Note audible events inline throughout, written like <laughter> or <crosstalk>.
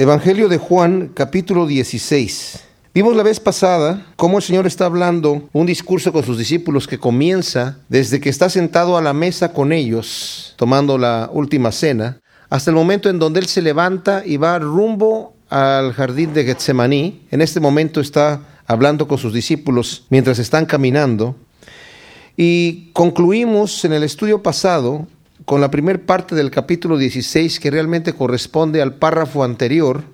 Evangelio de Juan, capítulo 16. Vimos la vez pasada cómo el Señor está hablando un discurso con sus discípulos que comienza desde que está sentado a la mesa con ellos, tomando la última cena, hasta el momento en donde Él se levanta y va rumbo al jardín de Getsemaní. En este momento está hablando con sus discípulos mientras están caminando. Y concluimos en el estudio pasado con la primera parte del capítulo 16 que realmente corresponde al párrafo anterior.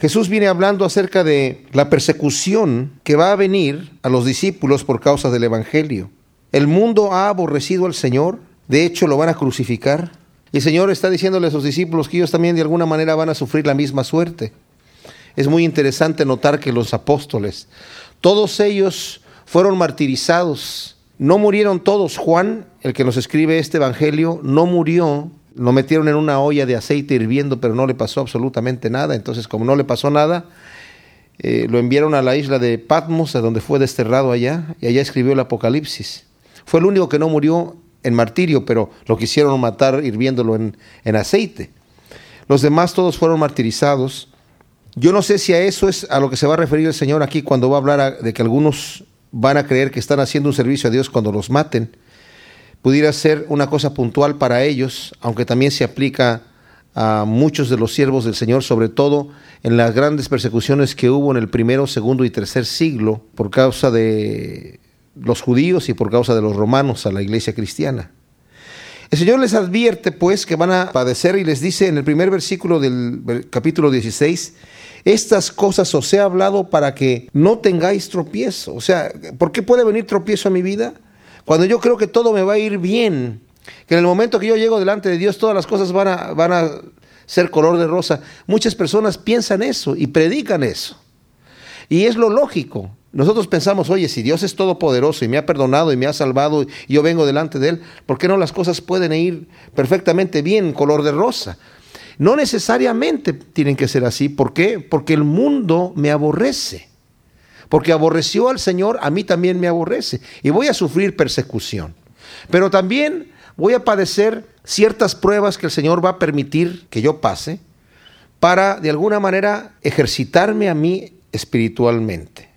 Jesús viene hablando acerca de la persecución que va a venir a los discípulos por causa del Evangelio. El mundo ha aborrecido al Señor, de hecho lo van a crucificar. Y el Señor está diciéndole a sus discípulos que ellos también de alguna manera van a sufrir la misma suerte. Es muy interesante notar que los apóstoles, todos ellos fueron martirizados no murieron todos. Juan, el que nos escribe este Evangelio, no murió. Lo metieron en una olla de aceite hirviendo, pero no le pasó absolutamente nada. Entonces, como no le pasó nada, eh, lo enviaron a la isla de Patmos, a donde fue desterrado allá, y allá escribió el Apocalipsis. Fue el único que no murió en martirio, pero lo quisieron matar hirviéndolo en, en aceite. Los demás todos fueron martirizados. Yo no sé si a eso es a lo que se va a referir el Señor aquí cuando va a hablar de que algunos van a creer que están haciendo un servicio a Dios cuando los maten. Pudiera ser una cosa puntual para ellos, aunque también se aplica a muchos de los siervos del Señor, sobre todo en las grandes persecuciones que hubo en el primero, segundo y tercer siglo por causa de los judíos y por causa de los romanos a la iglesia cristiana. El Señor les advierte pues que van a padecer y les dice en el primer versículo del capítulo 16, estas cosas os he hablado para que no tengáis tropiezo. O sea, ¿por qué puede venir tropiezo a mi vida? Cuando yo creo que todo me va a ir bien, que en el momento que yo llego delante de Dios todas las cosas van a, van a ser color de rosa. Muchas personas piensan eso y predican eso. Y es lo lógico. Nosotros pensamos, oye, si Dios es todopoderoso y me ha perdonado y me ha salvado y yo vengo delante de Él, ¿por qué no las cosas pueden ir perfectamente bien, color de rosa? No necesariamente tienen que ser así. ¿Por qué? Porque el mundo me aborrece. Porque aborreció al Señor, a mí también me aborrece. Y voy a sufrir persecución. Pero también voy a padecer ciertas pruebas que el Señor va a permitir que yo pase para de alguna manera ejercitarme a mí espiritualmente.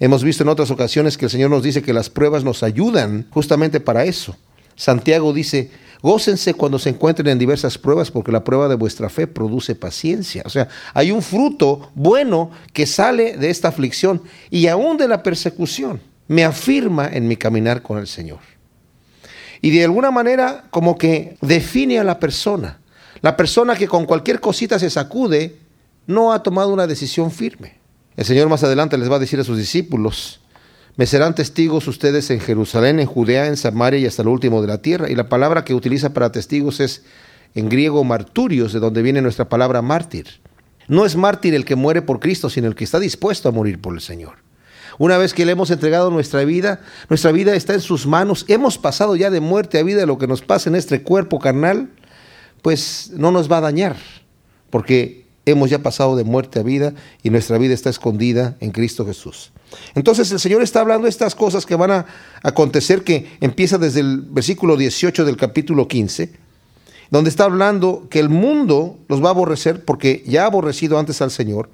Hemos visto en otras ocasiones que el Señor nos dice que las pruebas nos ayudan justamente para eso. Santiago dice, Gócense cuando se encuentren en diversas pruebas, porque la prueba de vuestra fe produce paciencia. O sea, hay un fruto bueno que sale de esta aflicción y aún de la persecución. Me afirma en mi caminar con el Señor. Y de alguna manera como que define a la persona. La persona que con cualquier cosita se sacude no ha tomado una decisión firme. El Señor más adelante les va a decir a sus discípulos, me serán testigos ustedes en Jerusalén, en Judea, en Samaria y hasta lo último de la tierra. Y la palabra que utiliza para testigos es en griego marturios, de donde viene nuestra palabra mártir. No es mártir el que muere por Cristo, sino el que está dispuesto a morir por el Señor. Una vez que le hemos entregado nuestra vida, nuestra vida está en sus manos. Hemos pasado ya de muerte a vida lo que nos pasa en este cuerpo carnal, pues no nos va a dañar, porque hemos ya pasado de muerte a vida y nuestra vida está escondida en Cristo Jesús. Entonces el Señor está hablando de estas cosas que van a acontecer, que empieza desde el versículo 18 del capítulo 15, donde está hablando que el mundo los va a aborrecer porque ya ha aborrecido antes al Señor.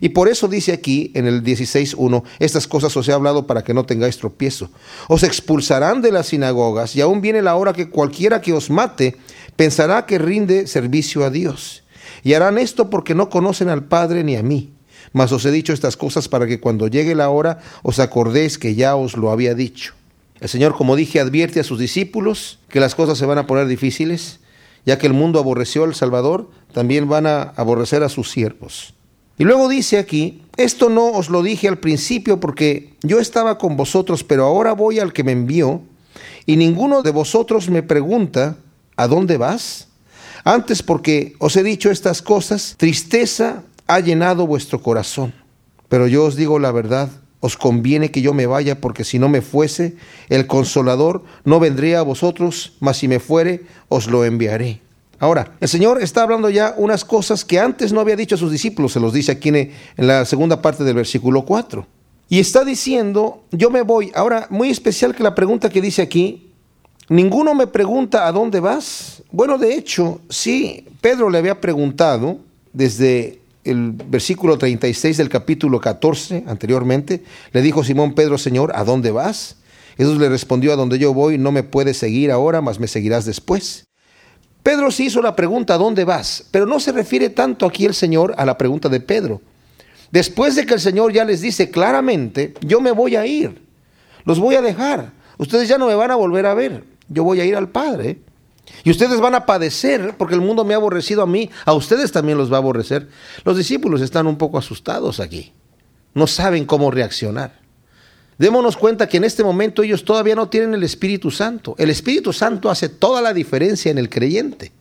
Y por eso dice aquí en el 16.1, estas cosas os he hablado para que no tengáis tropiezo. Os expulsarán de las sinagogas y aún viene la hora que cualquiera que os mate pensará que rinde servicio a Dios. Y harán esto porque no conocen al Padre ni a mí. Mas os he dicho estas cosas para que cuando llegue la hora os acordéis que ya os lo había dicho. El Señor, como dije, advierte a sus discípulos que las cosas se van a poner difíciles, ya que el mundo aborreció al Salvador, también van a aborrecer a sus siervos. Y luego dice aquí, esto no os lo dije al principio porque yo estaba con vosotros, pero ahora voy al que me envió, y ninguno de vosotros me pregunta, ¿a dónde vas? Antes porque os he dicho estas cosas, tristeza ha llenado vuestro corazón. Pero yo os digo la verdad, os conviene que yo me vaya, porque si no me fuese, el consolador no vendría a vosotros, mas si me fuere, os lo enviaré. Ahora, el Señor está hablando ya unas cosas que antes no había dicho a sus discípulos, se los dice aquí en la segunda parte del versículo 4. Y está diciendo, yo me voy. Ahora, muy especial que la pregunta que dice aquí, Ninguno me pregunta a dónde vas. Bueno, de hecho, sí, Pedro le había preguntado desde el versículo 36 del capítulo 14 anteriormente, le dijo Simón Pedro, Señor, ¿a dónde vas? Jesús le respondió, a donde yo voy no me puedes seguir ahora, mas me seguirás después. Pedro sí hizo la pregunta, ¿a dónde vas? Pero no se refiere tanto aquí el Señor a la pregunta de Pedro. Después de que el Señor ya les dice claramente, yo me voy a ir, los voy a dejar, ustedes ya no me van a volver a ver, yo voy a ir al Padre. Y ustedes van a padecer porque el mundo me ha aborrecido a mí, a ustedes también los va a aborrecer. Los discípulos están un poco asustados aquí, no saben cómo reaccionar. Démonos cuenta que en este momento ellos todavía no tienen el Espíritu Santo. El Espíritu Santo hace toda la diferencia en el creyente.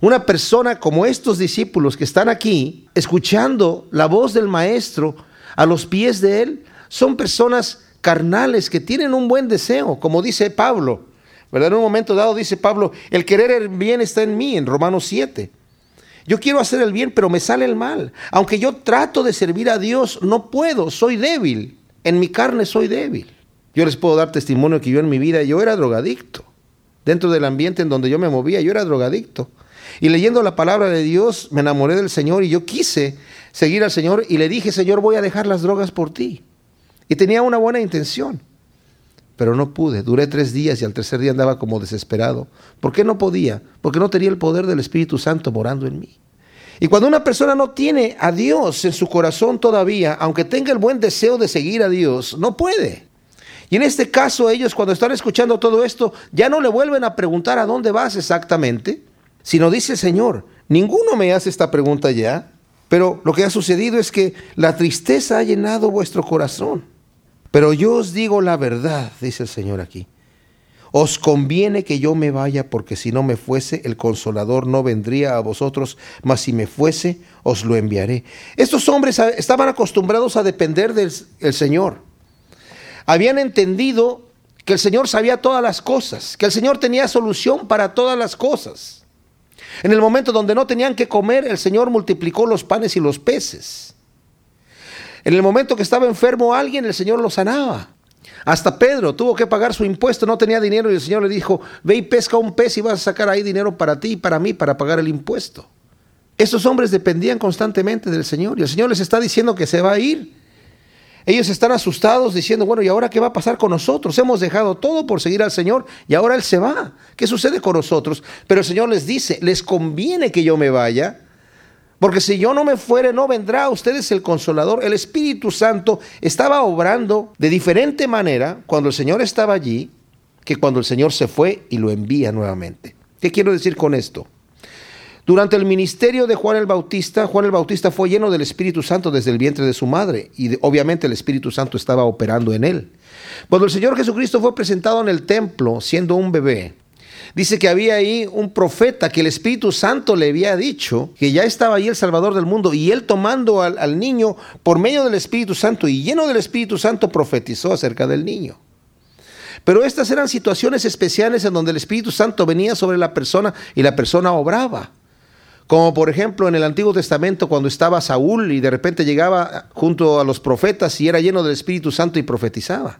Una persona como estos discípulos que están aquí, escuchando la voz del Maestro a los pies de Él, son personas carnales que tienen un buen deseo, como dice Pablo. En un momento dado dice Pablo, el querer el bien está en mí, en Romanos 7. Yo quiero hacer el bien, pero me sale el mal. Aunque yo trato de servir a Dios, no puedo, soy débil. En mi carne soy débil. Yo les puedo dar testimonio que yo en mi vida yo era drogadicto. Dentro del ambiente en donde yo me movía, yo era drogadicto. Y leyendo la palabra de Dios, me enamoré del Señor y yo quise seguir al Señor y le dije, Señor, voy a dejar las drogas por ti. Y tenía una buena intención pero no pude. Duré tres días y al tercer día andaba como desesperado. ¿Por qué no podía? Porque no tenía el poder del Espíritu Santo morando en mí. Y cuando una persona no tiene a Dios en su corazón todavía, aunque tenga el buen deseo de seguir a Dios, no puede. Y en este caso ellos cuando están escuchando todo esto, ya no le vuelven a preguntar a dónde vas exactamente, sino dice el Señor, ninguno me hace esta pregunta ya, pero lo que ha sucedido es que la tristeza ha llenado vuestro corazón. Pero yo os digo la verdad, dice el Señor aquí. Os conviene que yo me vaya, porque si no me fuese, el consolador no vendría a vosotros, mas si me fuese, os lo enviaré. Estos hombres estaban acostumbrados a depender del Señor. Habían entendido que el Señor sabía todas las cosas, que el Señor tenía solución para todas las cosas. En el momento donde no tenían que comer, el Señor multiplicó los panes y los peces. En el momento que estaba enfermo alguien, el Señor lo sanaba. Hasta Pedro tuvo que pagar su impuesto, no tenía dinero y el Señor le dijo, ve y pesca un pez y vas a sacar ahí dinero para ti y para mí para pagar el impuesto. Estos hombres dependían constantemente del Señor y el Señor les está diciendo que se va a ir. Ellos están asustados diciendo, bueno, ¿y ahora qué va a pasar con nosotros? Hemos dejado todo por seguir al Señor y ahora Él se va. ¿Qué sucede con nosotros? Pero el Señor les dice, les conviene que yo me vaya porque si yo no me fuere, no vendrá a ustedes el consolador. El Espíritu Santo estaba obrando de diferente manera cuando el Señor estaba allí que cuando el Señor se fue y lo envía nuevamente. ¿Qué quiero decir con esto? Durante el ministerio de Juan el Bautista, Juan el Bautista fue lleno del Espíritu Santo desde el vientre de su madre y obviamente el Espíritu Santo estaba operando en él. Cuando el Señor Jesucristo fue presentado en el templo siendo un bebé, Dice que había ahí un profeta que el Espíritu Santo le había dicho que ya estaba ahí el Salvador del mundo y él tomando al, al niño por medio del Espíritu Santo y lleno del Espíritu Santo profetizó acerca del niño. Pero estas eran situaciones especiales en donde el Espíritu Santo venía sobre la persona y la persona obraba. Como por ejemplo en el Antiguo Testamento cuando estaba Saúl y de repente llegaba junto a los profetas y era lleno del Espíritu Santo y profetizaba.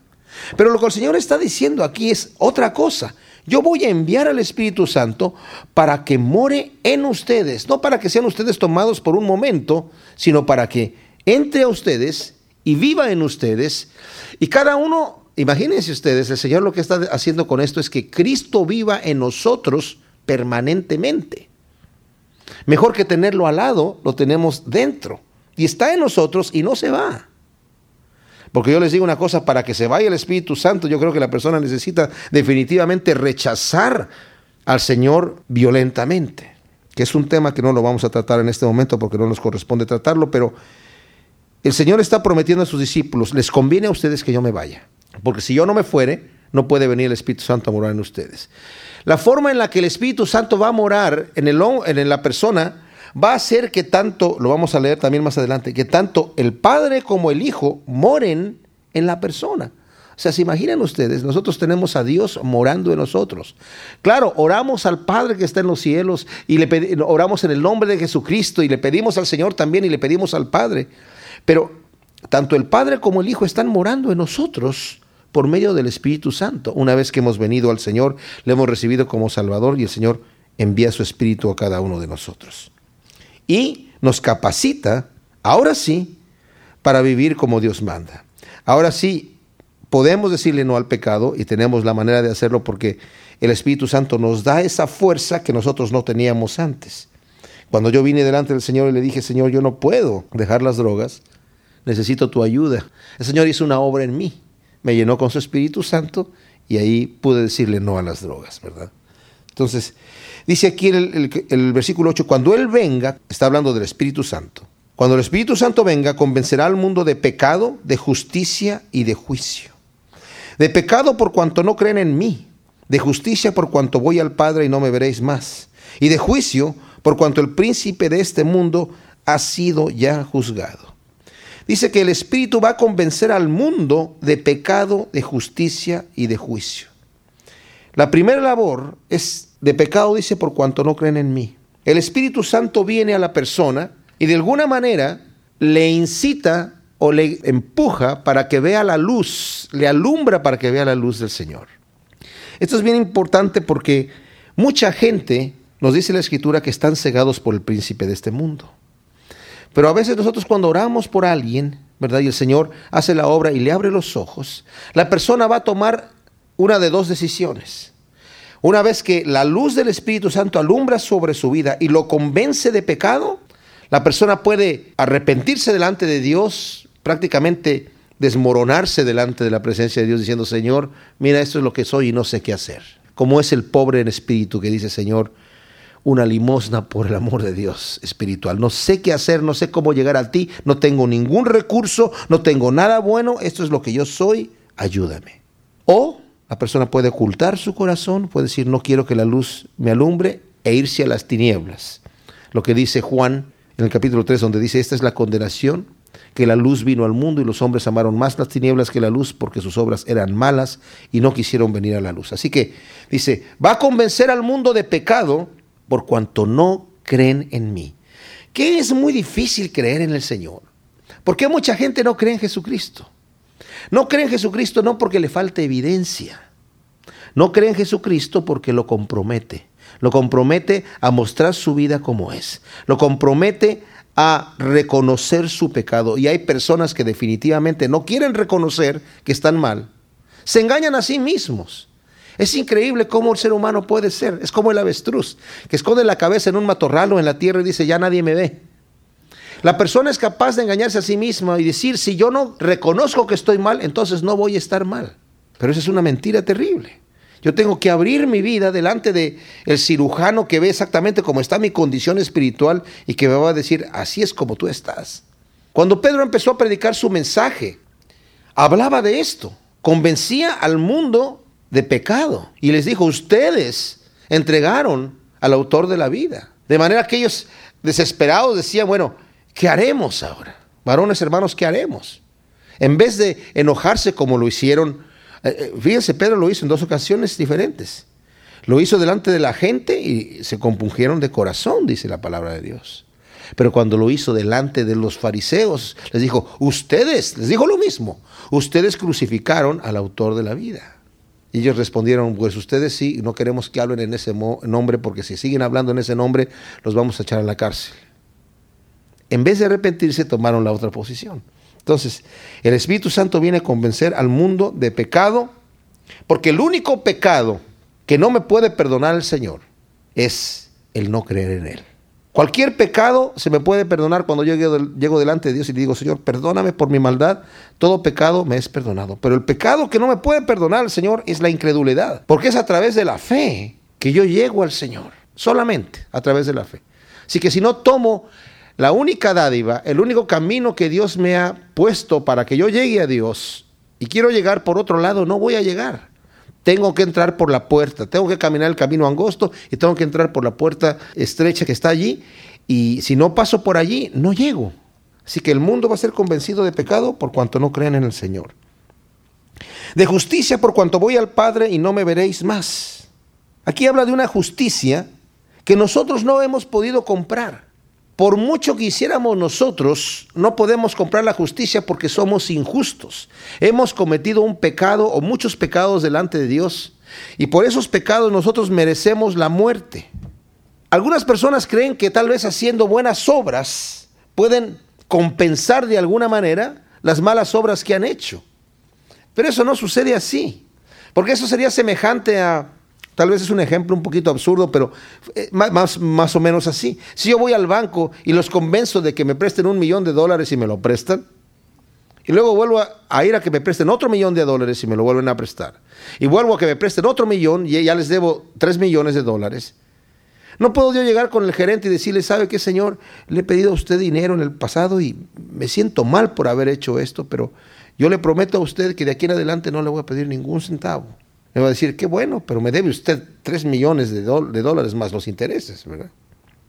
Pero lo que el Señor está diciendo aquí es otra cosa. Yo voy a enviar al Espíritu Santo para que more en ustedes, no para que sean ustedes tomados por un momento, sino para que entre a ustedes y viva en ustedes. Y cada uno, imagínense ustedes, el Señor lo que está haciendo con esto es que Cristo viva en nosotros permanentemente. Mejor que tenerlo al lado, lo tenemos dentro. Y está en nosotros y no se va. Porque yo les digo una cosa, para que se vaya el Espíritu Santo, yo creo que la persona necesita definitivamente rechazar al Señor violentamente, que es un tema que no lo vamos a tratar en este momento porque no nos corresponde tratarlo, pero el Señor está prometiendo a sus discípulos, les conviene a ustedes que yo me vaya, porque si yo no me fuere, no puede venir el Espíritu Santo a morar en ustedes. La forma en la que el Espíritu Santo va a morar en, el, en la persona va a hacer que tanto, lo vamos a leer también más adelante, que tanto el Padre como el Hijo moren en la persona. O sea, se imaginan ustedes, nosotros tenemos a Dios morando en nosotros. Claro, oramos al Padre que está en los cielos y le oramos en el nombre de Jesucristo y le pedimos al Señor también y le pedimos al Padre. Pero tanto el Padre como el Hijo están morando en nosotros por medio del Espíritu Santo. Una vez que hemos venido al Señor, le hemos recibido como Salvador y el Señor envía su Espíritu a cada uno de nosotros. Y nos capacita, ahora sí, para vivir como Dios manda. Ahora sí, podemos decirle no al pecado y tenemos la manera de hacerlo porque el Espíritu Santo nos da esa fuerza que nosotros no teníamos antes. Cuando yo vine delante del Señor y le dije, Señor, yo no puedo dejar las drogas, necesito tu ayuda. El Señor hizo una obra en mí, me llenó con su Espíritu Santo y ahí pude decirle no a las drogas, ¿verdad? Entonces, dice aquí el, el versículo 8, cuando Él venga, está hablando del Espíritu Santo, cuando el Espíritu Santo venga, convencerá al mundo de pecado, de justicia y de juicio. De pecado por cuanto no creen en mí, de justicia por cuanto voy al Padre y no me veréis más, y de juicio por cuanto el príncipe de este mundo ha sido ya juzgado. Dice que el Espíritu va a convencer al mundo de pecado, de justicia y de juicio. La primera labor es de pecado, dice, por cuanto no creen en mí. El Espíritu Santo viene a la persona y de alguna manera le incita o le empuja para que vea la luz, le alumbra para que vea la luz del Señor. Esto es bien importante porque mucha gente, nos dice la Escritura, que están cegados por el príncipe de este mundo. Pero a veces nosotros cuando oramos por alguien, ¿verdad? Y el Señor hace la obra y le abre los ojos, la persona va a tomar una de dos decisiones. Una vez que la luz del Espíritu Santo alumbra sobre su vida y lo convence de pecado, la persona puede arrepentirse delante de Dios, prácticamente desmoronarse delante de la presencia de Dios diciendo, Señor, mira, esto es lo que soy y no sé qué hacer. Como es el pobre en espíritu que dice, Señor, una limosna por el amor de Dios espiritual. No sé qué hacer, no sé cómo llegar a ti, no tengo ningún recurso, no tengo nada bueno, esto es lo que yo soy, ayúdame. O la persona puede ocultar su corazón, puede decir, no quiero que la luz me alumbre e irse a las tinieblas. Lo que dice Juan en el capítulo 3, donde dice, esta es la condenación, que la luz vino al mundo y los hombres amaron más las tinieblas que la luz porque sus obras eran malas y no quisieron venir a la luz. Así que dice, va a convencer al mundo de pecado por cuanto no creen en mí. Que es muy difícil creer en el Señor. ¿Por qué mucha gente no cree en Jesucristo? No cree en Jesucristo no porque le falte evidencia. No cree en Jesucristo porque lo compromete. Lo compromete a mostrar su vida como es. Lo compromete a reconocer su pecado. Y hay personas que definitivamente no quieren reconocer que están mal. Se engañan a sí mismos. Es increíble cómo el ser humano puede ser. Es como el avestruz, que esconde la cabeza en un matorral o en la tierra y dice, ya nadie me ve. La persona es capaz de engañarse a sí misma y decir, si yo no reconozco que estoy mal, entonces no voy a estar mal. Pero esa es una mentira terrible. Yo tengo que abrir mi vida delante de el cirujano que ve exactamente cómo está mi condición espiritual y que me va a decir, así es como tú estás. Cuando Pedro empezó a predicar su mensaje, hablaba de esto, convencía al mundo de pecado y les dijo, ustedes entregaron al autor de la vida. De manera que ellos desesperados decían, bueno, ¿qué haremos ahora? Varones hermanos, ¿qué haremos? En vez de enojarse como lo hicieron eh, eh, fíjense, Pedro lo hizo en dos ocasiones diferentes. Lo hizo delante de la gente y se compungieron de corazón, dice la palabra de Dios. Pero cuando lo hizo delante de los fariseos, les dijo, ustedes, les dijo lo mismo, ustedes crucificaron al autor de la vida. Y ellos respondieron, pues ustedes sí, no queremos que hablen en ese nombre, porque si siguen hablando en ese nombre, los vamos a echar a la cárcel. En vez de arrepentirse, tomaron la otra posición. Entonces, el Espíritu Santo viene a convencer al mundo de pecado, porque el único pecado que no me puede perdonar el Señor es el no creer en Él. Cualquier pecado se me puede perdonar cuando yo llego, delante de Dios y digo, Señor, perdóname por mi maldad. Todo pecado me es perdonado. Pero el pecado que no me puede perdonar el Señor es la incredulidad. Porque es a través de la fe que yo llego al Señor. Solamente a través de la fe. Así que si no tomo la única dádiva, el único camino que Dios me ha puesto para que yo llegue a Dios y quiero llegar por otro lado, no voy a llegar. Tengo que entrar por la puerta, tengo que caminar el camino angosto y tengo que entrar por la puerta estrecha que está allí. Y si no paso por allí, no llego. Así que el mundo va a ser convencido de pecado por cuanto no crean en el Señor. De justicia por cuanto voy al Padre y no me veréis más. Aquí habla de una justicia que nosotros no hemos podido comprar. Por mucho que hiciéramos nosotros, no podemos comprar la justicia porque somos injustos. Hemos cometido un pecado o muchos pecados delante de Dios y por esos pecados nosotros merecemos la muerte. Algunas personas creen que tal vez haciendo buenas obras pueden compensar de alguna manera las malas obras que han hecho. Pero eso no sucede así, porque eso sería semejante a, tal vez es un ejemplo un poquito absurdo, pero eh, más, más o menos así. Si yo voy al banco y los convenzo de que me presten un millón de dólares y me lo prestan, y luego vuelvo a, ir a que me presten otro millón de dólares y me lo vuelven a prestar. Y vuelvo a que me presten otro millón y ya les debo tres millones de dólares. No puedo yo llegar con el gerente y decirle, ¿sabe qué, señor? Le he pedido a usted dinero en el pasado y me siento mal por haber hecho esto, pero yo le prometo a usted que de aquí en adelante no le voy a pedir ningún centavo. Me va a decir, qué bueno, pero me debe usted tres millones de, de dólares más los intereses, ¿verdad?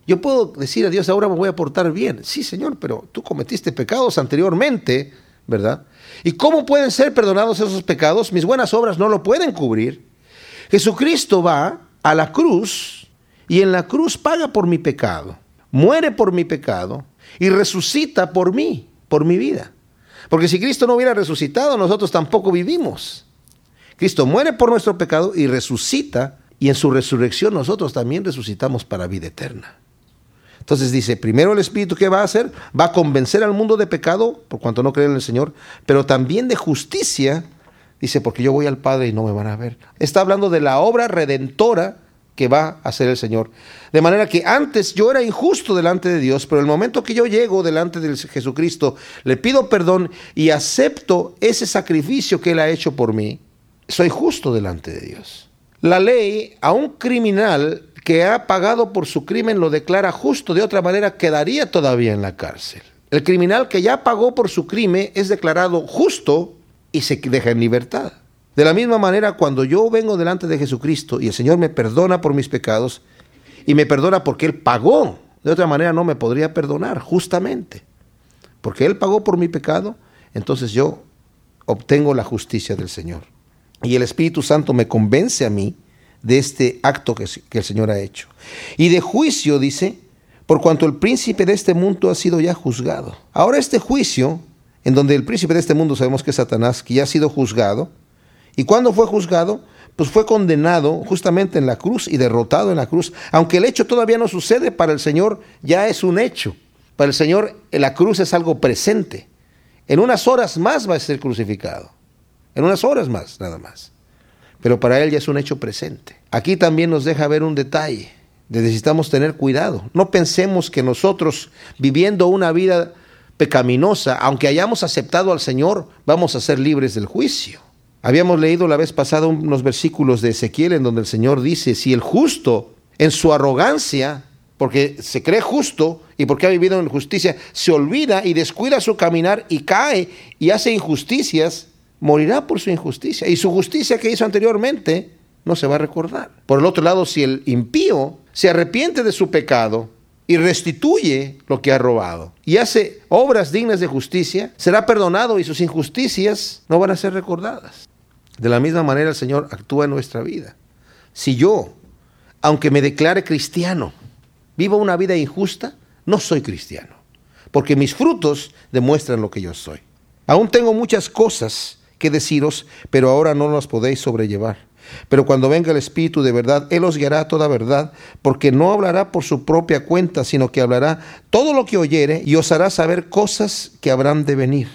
Yo puedo decir a Dios, ahora me voy a portar bien. Sí, Señor, pero tú cometiste pecados anteriormente ¿verdad? ¿Y cómo pueden ser perdonados esos pecados? Mis buenas obras no lo pueden cubrir. Jesucristo va a la cruz y en la cruz paga por mi pecado, muere por mi pecado y resucita por mí, por mi vida. Porque si Cristo no hubiera resucitado, nosotros tampoco vivimos. Cristo muere por nuestro pecado y resucita, y en su resurrección nosotros también resucitamos para vida eterna. Entonces dice, primero el Espíritu, ¿qué va a hacer? Va a convencer al mundo de pecado, por cuanto no creen en el Señor, pero también de justicia, dice, porque yo voy al Padre y no me van a ver. Está hablando de la obra redentora que va a hacer el Señor. De manera que antes yo era injusto delante de Dios, pero el momento que yo llego delante de Jesucristo, le pido perdón y acepto ese sacrificio que Él ha hecho por mí, soy justo delante de Dios. La ley a un criminal que ha pagado por su crimen lo declara justo, de otra manera quedaría todavía en la cárcel. El criminal que ya pagó por su crimen es declarado justo y se deja en libertad. De la misma manera, cuando yo vengo delante de Jesucristo y el Señor me perdona por mis pecados y me perdona porque Él pagó, de otra manera no me podría perdonar, justamente. Porque Él pagó por mi pecado, entonces yo obtengo la justicia del Señor. Y el Espíritu Santo me convence a mí de este acto que, el Señor ha hecho. Y de juicio, dice, por cuanto el príncipe de este mundo ha sido ya juzgado. Ahora este juicio, en donde el príncipe de este mundo sabemos que es Satanás, que ya ha sido juzgado, ¿y cuando fue juzgado? Pues fue condenado justamente en la cruz y derrotado en la cruz. Aunque el hecho todavía no sucede, para el Señor ya es un hecho. Para el Señor la cruz es algo presente. En unas horas más va a ser crucificado. En unas horas más, nada más pero para él ya es un hecho presente. Aquí también nos deja ver un detalle. Necesitamos tener cuidado. No pensemos que nosotros, viviendo una vida pecaminosa, aunque hayamos aceptado al Señor, vamos a ser libres del juicio. Habíamos leído la vez pasada unos versículos de Ezequiel en donde el Señor dice, si el justo en su arrogancia, porque se cree justo y porque ha vivido en justicia, se olvida y descuida su caminar y cae y hace injusticias, morirá por su injusticia. Y su justicia que hizo anteriormente no se va a recordar. Por el otro lado, si el impío se arrepiente de su pecado y restituye lo que ha robado y hace obras dignas de justicia, será perdonado y sus injusticias no van a ser recordadas. De la misma manera el Señor actúa en nuestra vida. Si yo, aunque me declare cristiano, vivo una vida injusta, no soy cristiano, porque mis frutos demuestran lo que yo soy. Aún tengo muchas cosas que deciros, pero ahora no las podéis sobrellevar. Pero cuando venga el Espíritu de verdad, Él os guiará toda verdad, porque no hablará por su propia cuenta, sino que hablará todo lo que oyere y os hará saber cosas que habrán de venir.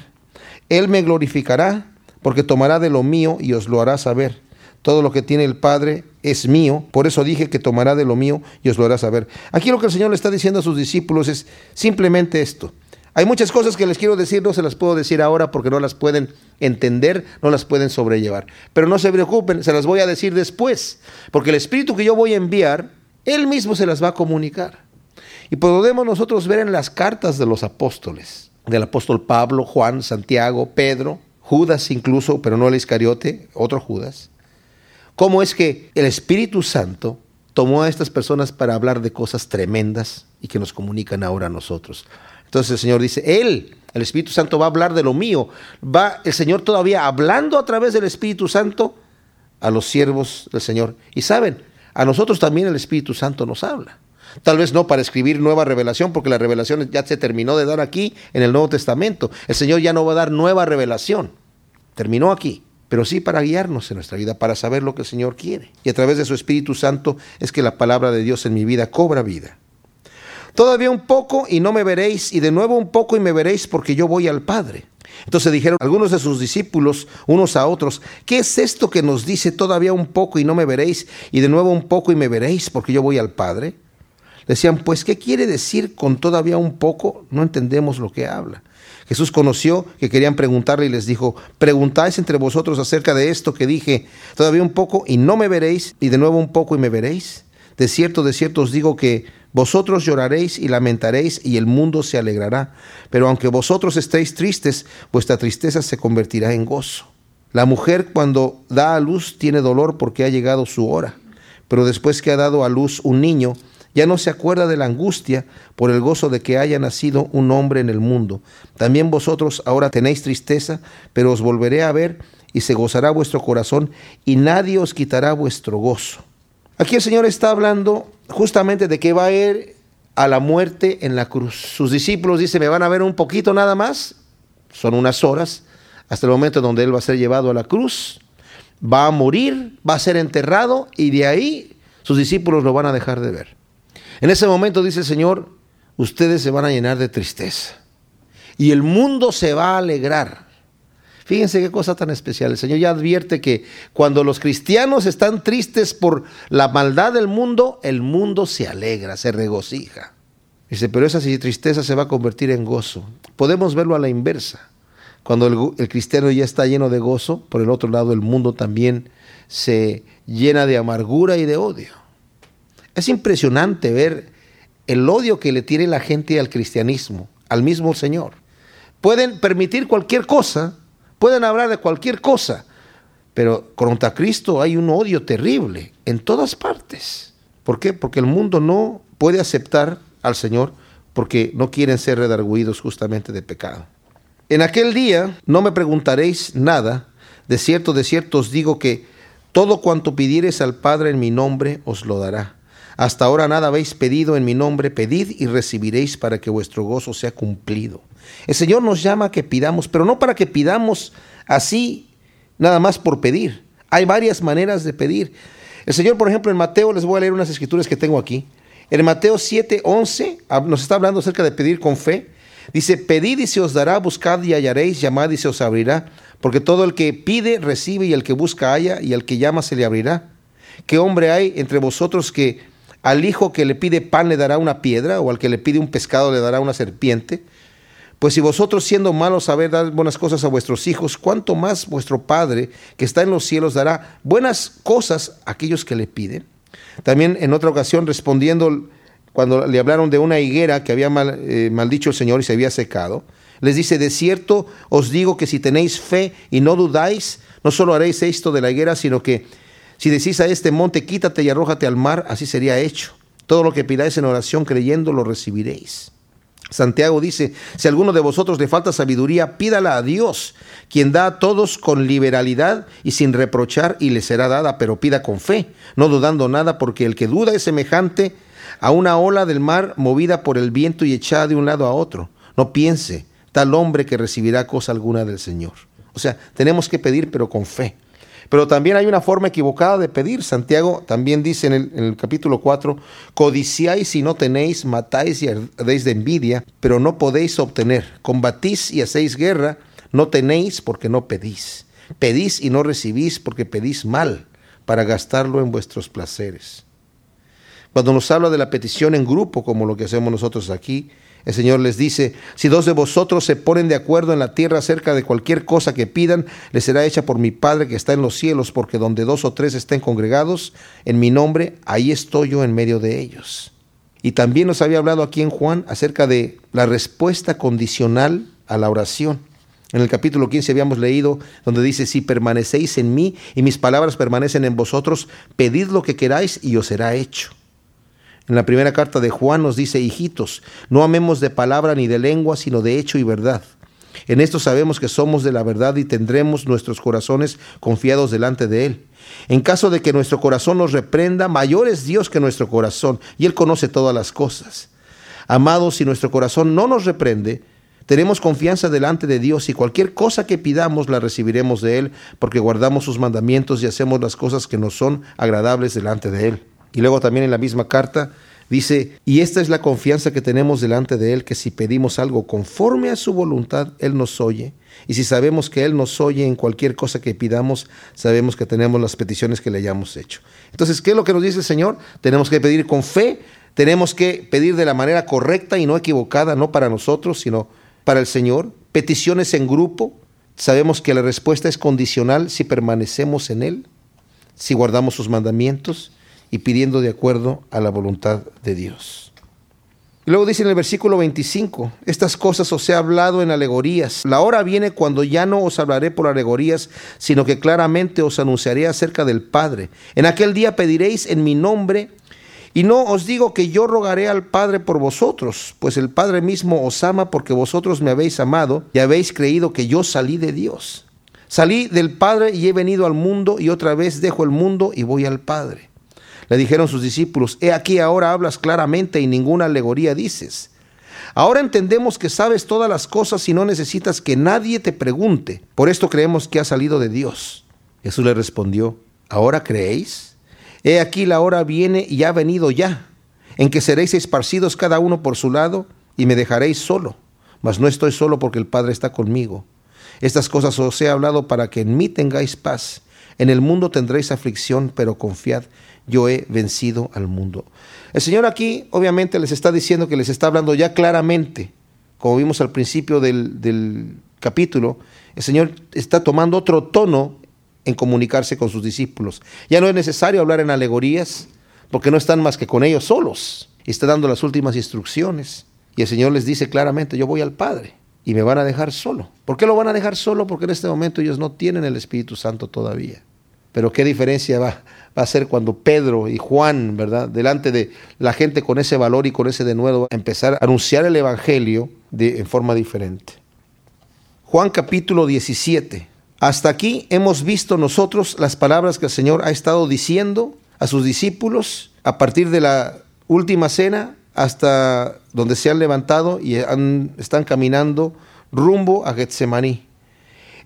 Él me glorificará, porque tomará de lo mío y os lo hará saber. Todo lo que tiene el Padre es mío, por eso dije que tomará de lo mío y os lo hará saber. Aquí lo que el Señor le está diciendo a sus discípulos es simplemente esto. Hay muchas cosas que les quiero decir, no se las puedo decir ahora porque no las pueden entender, no las pueden sobrellevar. Pero no se preocupen, se las voy a decir después, porque el Espíritu que yo voy a enviar, Él mismo se las va a comunicar. Y podemos nosotros ver en las cartas de los apóstoles, del apóstol Pablo, Juan, Santiago, Pedro, Judas incluso, pero no el Iscariote, otro Judas, cómo es que el Espíritu Santo tomó a estas personas para hablar de cosas tremendas y que nos comunican ahora a nosotros. Entonces el Señor dice, Él, el Espíritu Santo va a hablar de lo mío. Va el Señor todavía hablando a través del Espíritu Santo a los siervos del Señor. Y saben, a nosotros también el Espíritu Santo nos habla. Tal vez no para escribir nueva revelación, porque la revelación ya se terminó de dar aquí en el Nuevo Testamento. El Señor ya no va a dar nueva revelación. Terminó aquí. pero sí para guiarnos en nuestra vida, para saber lo que el Señor quiere. Y a través de su Espíritu Santo es que la palabra de Dios en mi vida cobra vida. Todavía un poco y no me veréis, y de nuevo un poco y me veréis porque yo voy al Padre. Entonces dijeron algunos de sus discípulos unos a otros, ¿qué es esto que nos dice todavía un poco y no me veréis, y de nuevo un poco y me veréis porque yo voy al Padre? Decían, pues, ¿qué quiere decir con todavía un poco? No entendemos lo que habla. Jesús conoció que querían preguntarle y les dijo, preguntáis entre vosotros acerca de esto que dije, todavía un poco y no me veréis, y de nuevo un poco y me veréis. De cierto, de cierto os digo que vosotros lloraréis y lamentaréis y el mundo se alegrará, pero aunque vosotros estéis tristes, vuestra tristeza se convertirá en gozo. La mujer cuando da a luz tiene dolor porque ha llegado su hora, pero después que ha dado a luz un niño, ya no se acuerda de la angustia por el gozo de que haya nacido un hombre en el mundo. También vosotros ahora tenéis tristeza, pero os volveré a ver y se gozará vuestro corazón y nadie os quitará vuestro gozo. Aquí el Señor está hablando justamente de que va a ir a la muerte en la cruz. Sus discípulos dicen, me van a ver un poquito nada más, son unas horas, hasta el momento donde Él va a ser llevado a la cruz, va a morir, va a ser enterrado y de ahí sus discípulos lo van a dejar de ver. En ese momento dice el Señor, ustedes se van a llenar de tristeza y el mundo se va a alegrar. Fíjense qué cosa tan especial. El Señor ya advierte que cuando los cristianos están tristes por la maldad del mundo, el mundo se alegra, se regocija. Dice, pero esa tristeza se va a convertir en gozo. Podemos verlo a la inversa. Cuando el, el cristiano ya está lleno de gozo, por el otro lado el mundo también se llena de amargura y de odio. Es impresionante ver el odio que le tiene la gente al cristianismo, al mismo Señor. Pueden permitir cualquier cosa, pueden hablar de cualquier cosa, pero contra Cristo hay un odio terrible en todas partes. ¿Por qué? Porque el mundo no puede aceptar al Señor porque no quieren ser redarguidos justamente de pecado. En aquel día no me preguntaréis nada, de cierto, de cierto os digo que todo cuanto pidiereis al Padre en mi nombre os lo dará. Hasta ahora nada habéis pedido en mi nombre, pedid y recibiréis para que vuestro gozo sea cumplido. El Señor nos llama a que pidamos, pero no para que pidamos así, nada más por pedir. Hay varias maneras de pedir. El Señor, por ejemplo, en Mateo, les voy a leer unas escrituras que tengo aquí. En Mateo 7, 11, nos está hablando acerca de pedir con fe. Dice, pedid y se os dará, buscad y hallaréis, llamad y se os abrirá, porque todo el que pide recibe y el que busca halla y al que llama se le abrirá. ¿Qué hombre hay entre vosotros que al hijo que le pide pan le dará una piedra, o al que le pide un pescado le dará una serpiente. Pues si vosotros siendo malos sabéis dar buenas cosas a vuestros hijos, ¿cuánto más vuestro Padre que está en los cielos dará buenas cosas a aquellos que le piden? También en otra ocasión respondiendo cuando le hablaron de una higuera que había mal, eh, maldicho el Señor y se había secado, les dice, de cierto os digo que si tenéis fe y no dudáis, no solo haréis esto de la higuera, sino que si decís a este monte, quítate y arrójate al mar, así sería hecho. Todo lo que pidáis en oración creyendo lo recibiréis. Santiago dice, si alguno de vosotros le falta sabiduría, pídala a Dios, quien da a todos con liberalidad y sin reprochar, y le será dada, pero pida con fe, no dudando nada, porque el que duda es semejante a una ola del mar movida por el viento y echada de un lado a otro. No piense tal hombre que recibirá cosa alguna del Señor. O sea, tenemos que pedir, pero con fe. Pero también hay una forma equivocada de pedir. Santiago también dice en el, capítulo 4, codiciáis y no tenéis, matáis y ardéis de envidia, pero no podéis obtener. Combatís y hacéis guerra, no tenéis porque no pedís. Pedís y no recibís porque pedís mal, para gastarlo en vuestros placeres. Cuando nos habla de la petición en grupo, como lo que hacemos nosotros aquí, el Señor les dice, si dos de vosotros se ponen de acuerdo en la tierra acerca de cualquier cosa que pidan, les será hecha por mi Padre que está en los cielos, porque donde dos o tres estén congregados en mi nombre, ahí estoy yo en medio de ellos. Y también nos había hablado aquí en Juan acerca de la respuesta condicional a la oración. En el capítulo 15 habíamos leído donde dice, si permanecéis en mí y mis palabras permanecen en vosotros, pedid lo que queráis y os será hecho. En la primera carta de Juan nos dice, hijitos, no amemos de palabra ni de lengua, sino de hecho y verdad. En esto sabemos que somos de la verdad y tendremos nuestros corazones confiados delante de Él. En caso de que nuestro corazón nos reprenda, mayor es Dios que nuestro corazón, y Él conoce todas las cosas. Amados, si nuestro corazón no nos reprende, Tenemos confianza delante de Dios y cualquier cosa que pidamos la recibiremos de Él porque guardamos sus mandamientos y hacemos las cosas que nos son agradables delante de Él. Y luego también en la misma carta dice, y esta es la confianza que tenemos delante de Él, que si pedimos algo conforme a su voluntad, Él nos oye. Y si sabemos que Él nos oye en cualquier cosa que pidamos, sabemos que tenemos las peticiones que le hayamos hecho. Entonces, ¿qué es lo que nos dice el Señor? Tenemos que pedir con fe, tenemos que pedir de la manera correcta y no equivocada, no para nosotros, sino para el Señor, peticiones en grupo. Sabemos que la respuesta es condicional si permanecemos en Él, si guardamos sus mandamientos y pidiendo de acuerdo a la voluntad de Dios. luego dice en el versículo 25, estas cosas os he hablado en alegorías. La hora viene cuando ya no os hablaré por alegorías, sino que claramente os anunciaré acerca del Padre. En aquel día pediréis en mi nombre y no os digo que yo rogaré al Padre por vosotros, pues el Padre mismo os ama porque vosotros me habéis amado y habéis creído que yo salí de Dios. Salí del Padre y he venido al mundo y otra vez dejo el mundo y voy al Padre. Le dijeron sus discípulos, he aquí ahora hablas claramente y ninguna alegoría dices. Ahora entendemos que sabes todas las cosas y no necesitas que nadie te pregunte. Por esto creemos que has salido de Dios. Jesús le respondió, ¿ahora creéis? He aquí la hora viene y ha venido ya, en que seréis esparcidos cada uno por su lado y me dejaréis solo. Mas no estoy solo porque el Padre está conmigo. Estas cosas os he hablado para que en mí tengáis paz. En el mundo tendréis aflicción, pero confiad, yo he vencido al mundo. El Señor aquí obviamente les está diciendo que les está hablando ya claramente, como vimos al principio del, del capítulo, el Señor está tomando otro tono en comunicarse con sus discípulos. Ya no es necesario hablar en alegorías, porque no están más que con ellos solos. Está dando las últimas instrucciones. Y el Señor les dice claramente, yo voy al Padre y me van a dejar solo. ¿Por qué lo van a dejar solo? Porque en este momento ellos no tienen el Espíritu Santo todavía. Pero qué diferencia va, va a ser cuando Pedro y Juan, ¿verdad? Delante de la gente con ese valor y con ese denuedo, empezar a anunciar el Evangelio de, en forma diferente. Juan capítulo 17. Hasta aquí hemos visto nosotros las palabras que el Señor ha estado diciendo a sus discípulos a partir de la última cena hasta donde se han levantado y están caminando rumbo a Getsemaní.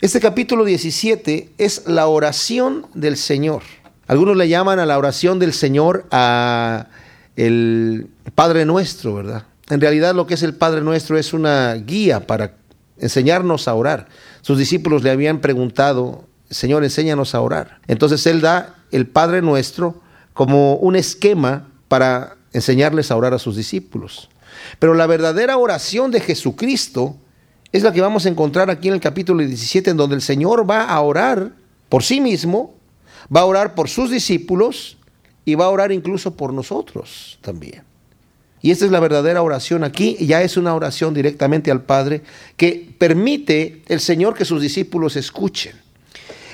Este capítulo 17 es la oración del Señor. Algunos le llaman a la oración del Señor a el Padre Nuestro, ¿verdad? En realidad lo que es el Padre Nuestro es una guía para enseñarnos a orar. Sus discípulos le habían preguntado, Señor, enséñanos a orar. Entonces Él da el Padre Nuestro como un esquema para enseñarles a orar a sus discípulos. Pero la verdadera oración de Jesucristo es la que vamos a encontrar aquí en el capítulo 17, en donde el Señor va a orar por sí mismo, va a orar por sus discípulos y va a orar incluso por nosotros también. Y esta es la verdadera oración aquí, ya es una oración directamente al Padre que permite el Señor que sus discípulos escuchen.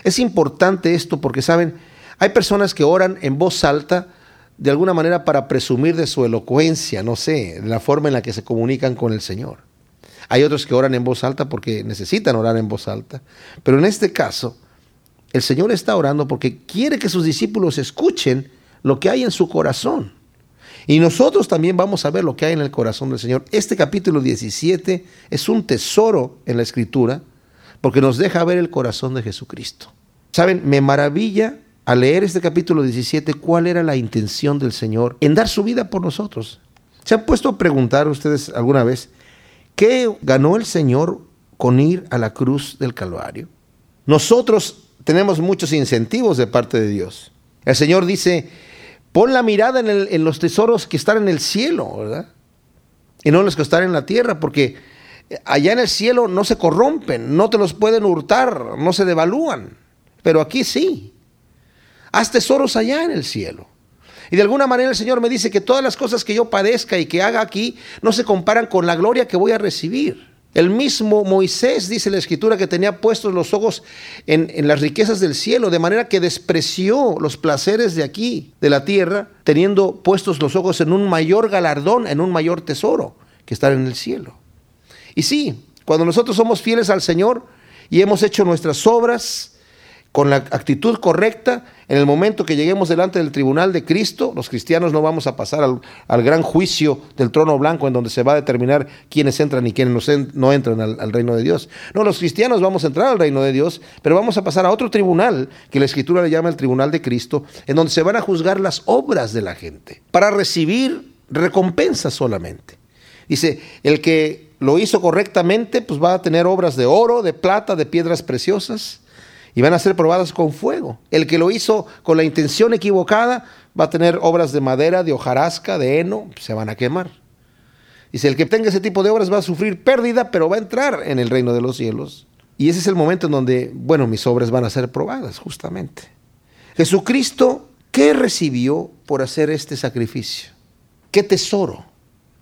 Es importante esto porque, saben, hay personas que oran en voz alta de alguna manera para presumir de su elocuencia, no sé, de la forma en la que se comunican con el Señor. Hay otros que oran en voz alta porque necesitan orar en voz alta. Pero en este caso, el Señor está orando porque quiere que sus discípulos escuchen lo que hay en su corazón. Y nosotros también vamos a ver lo que hay en el corazón del Señor. Este capítulo 17 es un tesoro en la escritura porque nos deja ver el corazón de Jesucristo. Saben, me maravilla al leer este capítulo 17 cuál era la intención del Señor en dar su vida por nosotros. ¿Se han puesto a preguntar ustedes alguna vez qué ganó el Señor con ir a la cruz del Calvario? Nosotros tenemos muchos incentivos de parte de Dios. El Señor dice, Pon la mirada en, los tesoros que están en el cielo, ¿verdad? Y no en los que están en la tierra, porque allá en el cielo no se corrompen, no te los pueden hurtar, no se devalúan. Pero aquí sí. Haz tesoros allá en el cielo. Y de alguna manera el Señor me dice que todas las cosas que yo padezca y que haga aquí no se comparan con la gloria que voy a recibir. El mismo Moisés, dice la escritura, que tenía puestos los ojos en, las riquezas del cielo, de manera que despreció los placeres de aquí, de la tierra, teniendo puestos los ojos en un mayor galardón, en un mayor tesoro, que estar en el cielo. Y sí, cuando nosotros somos fieles al Señor y hemos hecho nuestras obras, con la actitud correcta, en el momento que lleguemos delante del tribunal de Cristo, los cristianos no vamos a pasar al, gran juicio del trono blanco en donde se va a determinar quiénes entran y quiénes no, entran al, al, reino de Dios. No, los cristianos vamos a entrar al reino de Dios, pero vamos a pasar a otro tribunal que la Escritura le llama el tribunal de Cristo, en donde se van a juzgar las obras de la gente para recibir recompensa solamente. Dice, el que lo hizo correctamente, pues va a tener obras de oro, de plata, de piedras preciosas y van a ser probadas con fuego. El que lo hizo con la intención equivocada va a tener obras de madera, de hojarasca, de heno, se van a quemar. Dice, el que tenga ese tipo de obras va a sufrir pérdida, pero va a entrar en el reino de los cielos. Y ese es el momento en donde, bueno, mis obras van a ser probadas, justamente. Jesucristo, ¿qué recibió por hacer este sacrificio? ¿Qué tesoro?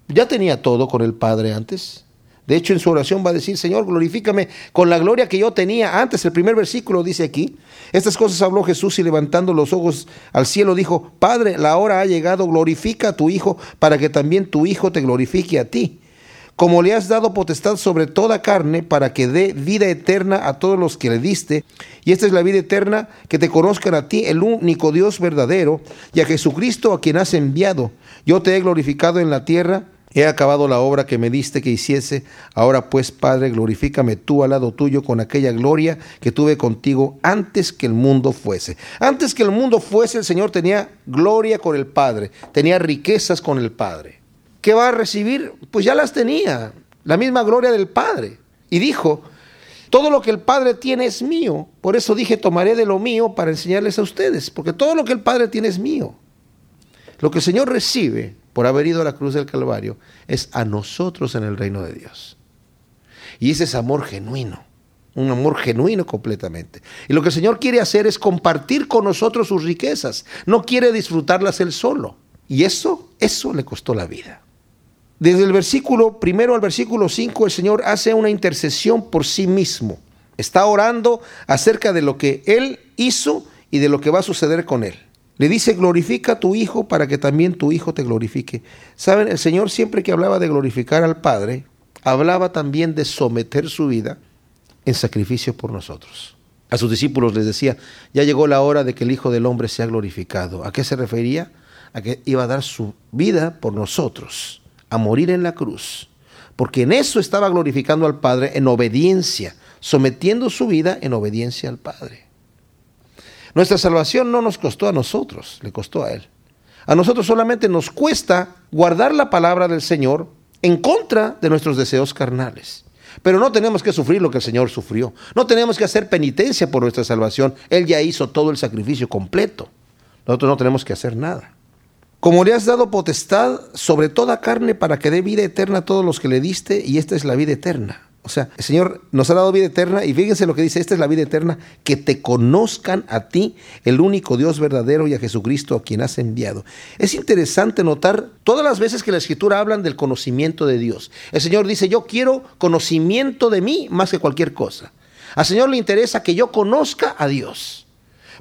Ya tenía todo con el Padre antes. De hecho, en su oración va a decir, Señor, glorifícame con la gloria que yo tenía antes. El primer versículo dice aquí, estas cosas habló Jesús y levantando los ojos al cielo dijo, Padre, la hora ha llegado, glorifica a tu Hijo para que también tu Hijo te glorifique a ti. Como le has dado potestad sobre toda carne para que dé vida eterna a todos los que le diste. Y esta es la vida eterna, que te conozcan a ti, el único Dios verdadero, y a Jesucristo a quien has enviado. Yo te he glorificado en la tierra He acabado la obra que me diste que hiciese. Ahora pues, Padre, glorifícame tú al lado tuyo con aquella gloria que tuve contigo antes que el mundo fuese. Antes que el mundo fuese, el Señor tenía gloria con el Padre, tenía riquezas con el Padre. ¿Qué va a recibir? Pues ya las tenía, la misma gloria del Padre. Y dijo, todo lo que el Padre tiene es mío. Por eso dije, tomaré de lo mío para enseñarles a ustedes, porque todo lo que el Padre tiene es mío. Lo que el Señor recibe por haber ido a la cruz del Calvario es a nosotros en el reino de Dios. Y ese es amor genuino, un amor genuino completamente. Y lo que el Señor quiere hacer es compartir con nosotros sus riquezas, no quiere disfrutarlas él solo. Y eso, eso le costó la vida. Desde el versículo primero al versículo 5, el Señor hace una intercesión por sí mismo. Está orando acerca de lo que Él hizo y de lo que va a suceder con Él. Le dice, glorifica a tu Hijo para que también tu Hijo te glorifique. Saben, el Señor siempre que hablaba de glorificar al Padre, hablaba también de someter su vida en sacrificio por nosotros. A sus discípulos les decía, ya llegó la hora de que el Hijo del Hombre sea glorificado. ¿A qué se refería? A que iba a dar su vida por nosotros, a morir en la cruz. Porque en eso estaba glorificando al Padre, en obediencia, sometiendo su vida en obediencia al Padre. Nuestra salvación no nos costó a nosotros, le costó a Él. A nosotros solamente nos cuesta guardar la palabra del Señor en contra de nuestros deseos carnales. Pero no tenemos que sufrir lo que el Señor sufrió. No tenemos que hacer penitencia por nuestra salvación. Él ya hizo todo el sacrificio completo. Nosotros no tenemos que hacer nada. Como le has dado potestad sobre toda carne para que dé vida eterna a todos los que le diste, y esta es la vida eterna o sea, el Señor nos ha dado vida eterna y fíjense lo que dice, esta es la vida eterna, que te conozcan a ti, el único Dios verdadero y a Jesucristo a quien has enviado. Es interesante notar todas las veces que la Escritura hablan del conocimiento de Dios. El Señor dice, yo quiero conocimiento de mí más que cualquier cosa. Al Señor le interesa que yo conozca a Dios.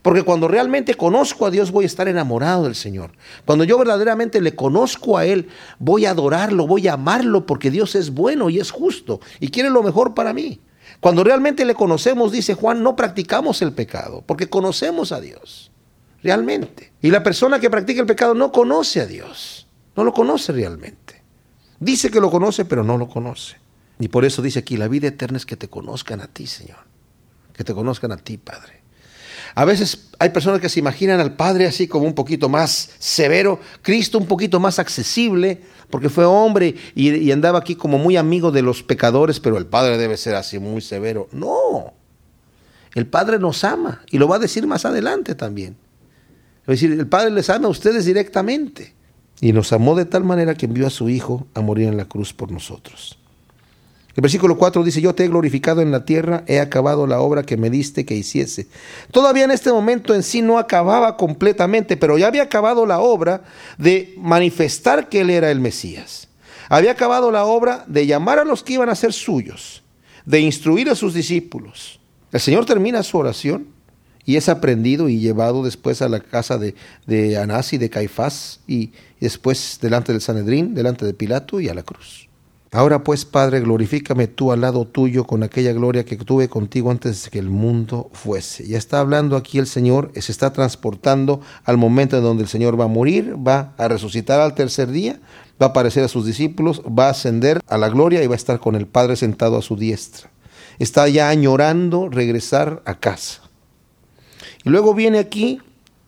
Porque cuando realmente conozco a Dios voy a estar enamorado del Señor. Cuando yo verdaderamente le conozco a Él, voy a adorarlo, voy a amarlo porque Dios es bueno y es justo y quiere lo mejor para mí. Cuando realmente le conocemos, dice Juan, no practicamos el pecado porque conocemos a Dios. Realmente. Y la persona que practica el pecado no conoce a Dios. No lo conoce realmente. Dice que lo conoce, pero no lo conoce. Y por eso dice aquí, la vida eterna es que te conozcan a ti, Señor. Que te conozcan a ti, Padre. A veces hay personas que se imaginan al Padre así como un poquito más severo, Cristo un poquito más accesible, porque fue hombre y, andaba aquí como muy amigo de los pecadores, pero el Padre debe ser así muy severo. No, el Padre nos ama y lo va a decir más adelante también. Es decir, el Padre les ama a ustedes directamente y nos amó de tal manera que envió a su Hijo a morir en la cruz por nosotros. El versículo 4 dice, yo te he glorificado en la tierra, he acabado la obra que me diste que hiciese. Todavía en este momento en sí no acababa completamente, pero ya había acabado la obra de manifestar que él era el Mesías. Había acabado la obra de llamar a los que iban a ser suyos, de instruir a sus discípulos. El Señor termina su oración y es aprendido y llevado después a la casa de, de Anás y de Caifás y después delante del Sanedrín, delante de Pilato y a la cruz. Ahora pues, Padre, glorifícame tú al lado tuyo con aquella gloria que tuve contigo antes que el mundo fuese. Ya está hablando aquí el Señor, se está transportando al momento en donde el Señor va a morir, va a resucitar al tercer día, va a aparecer a sus discípulos, va a ascender a la gloria y va a estar con el Padre sentado a su diestra. Está ya añorando regresar a casa. Y luego viene aquí,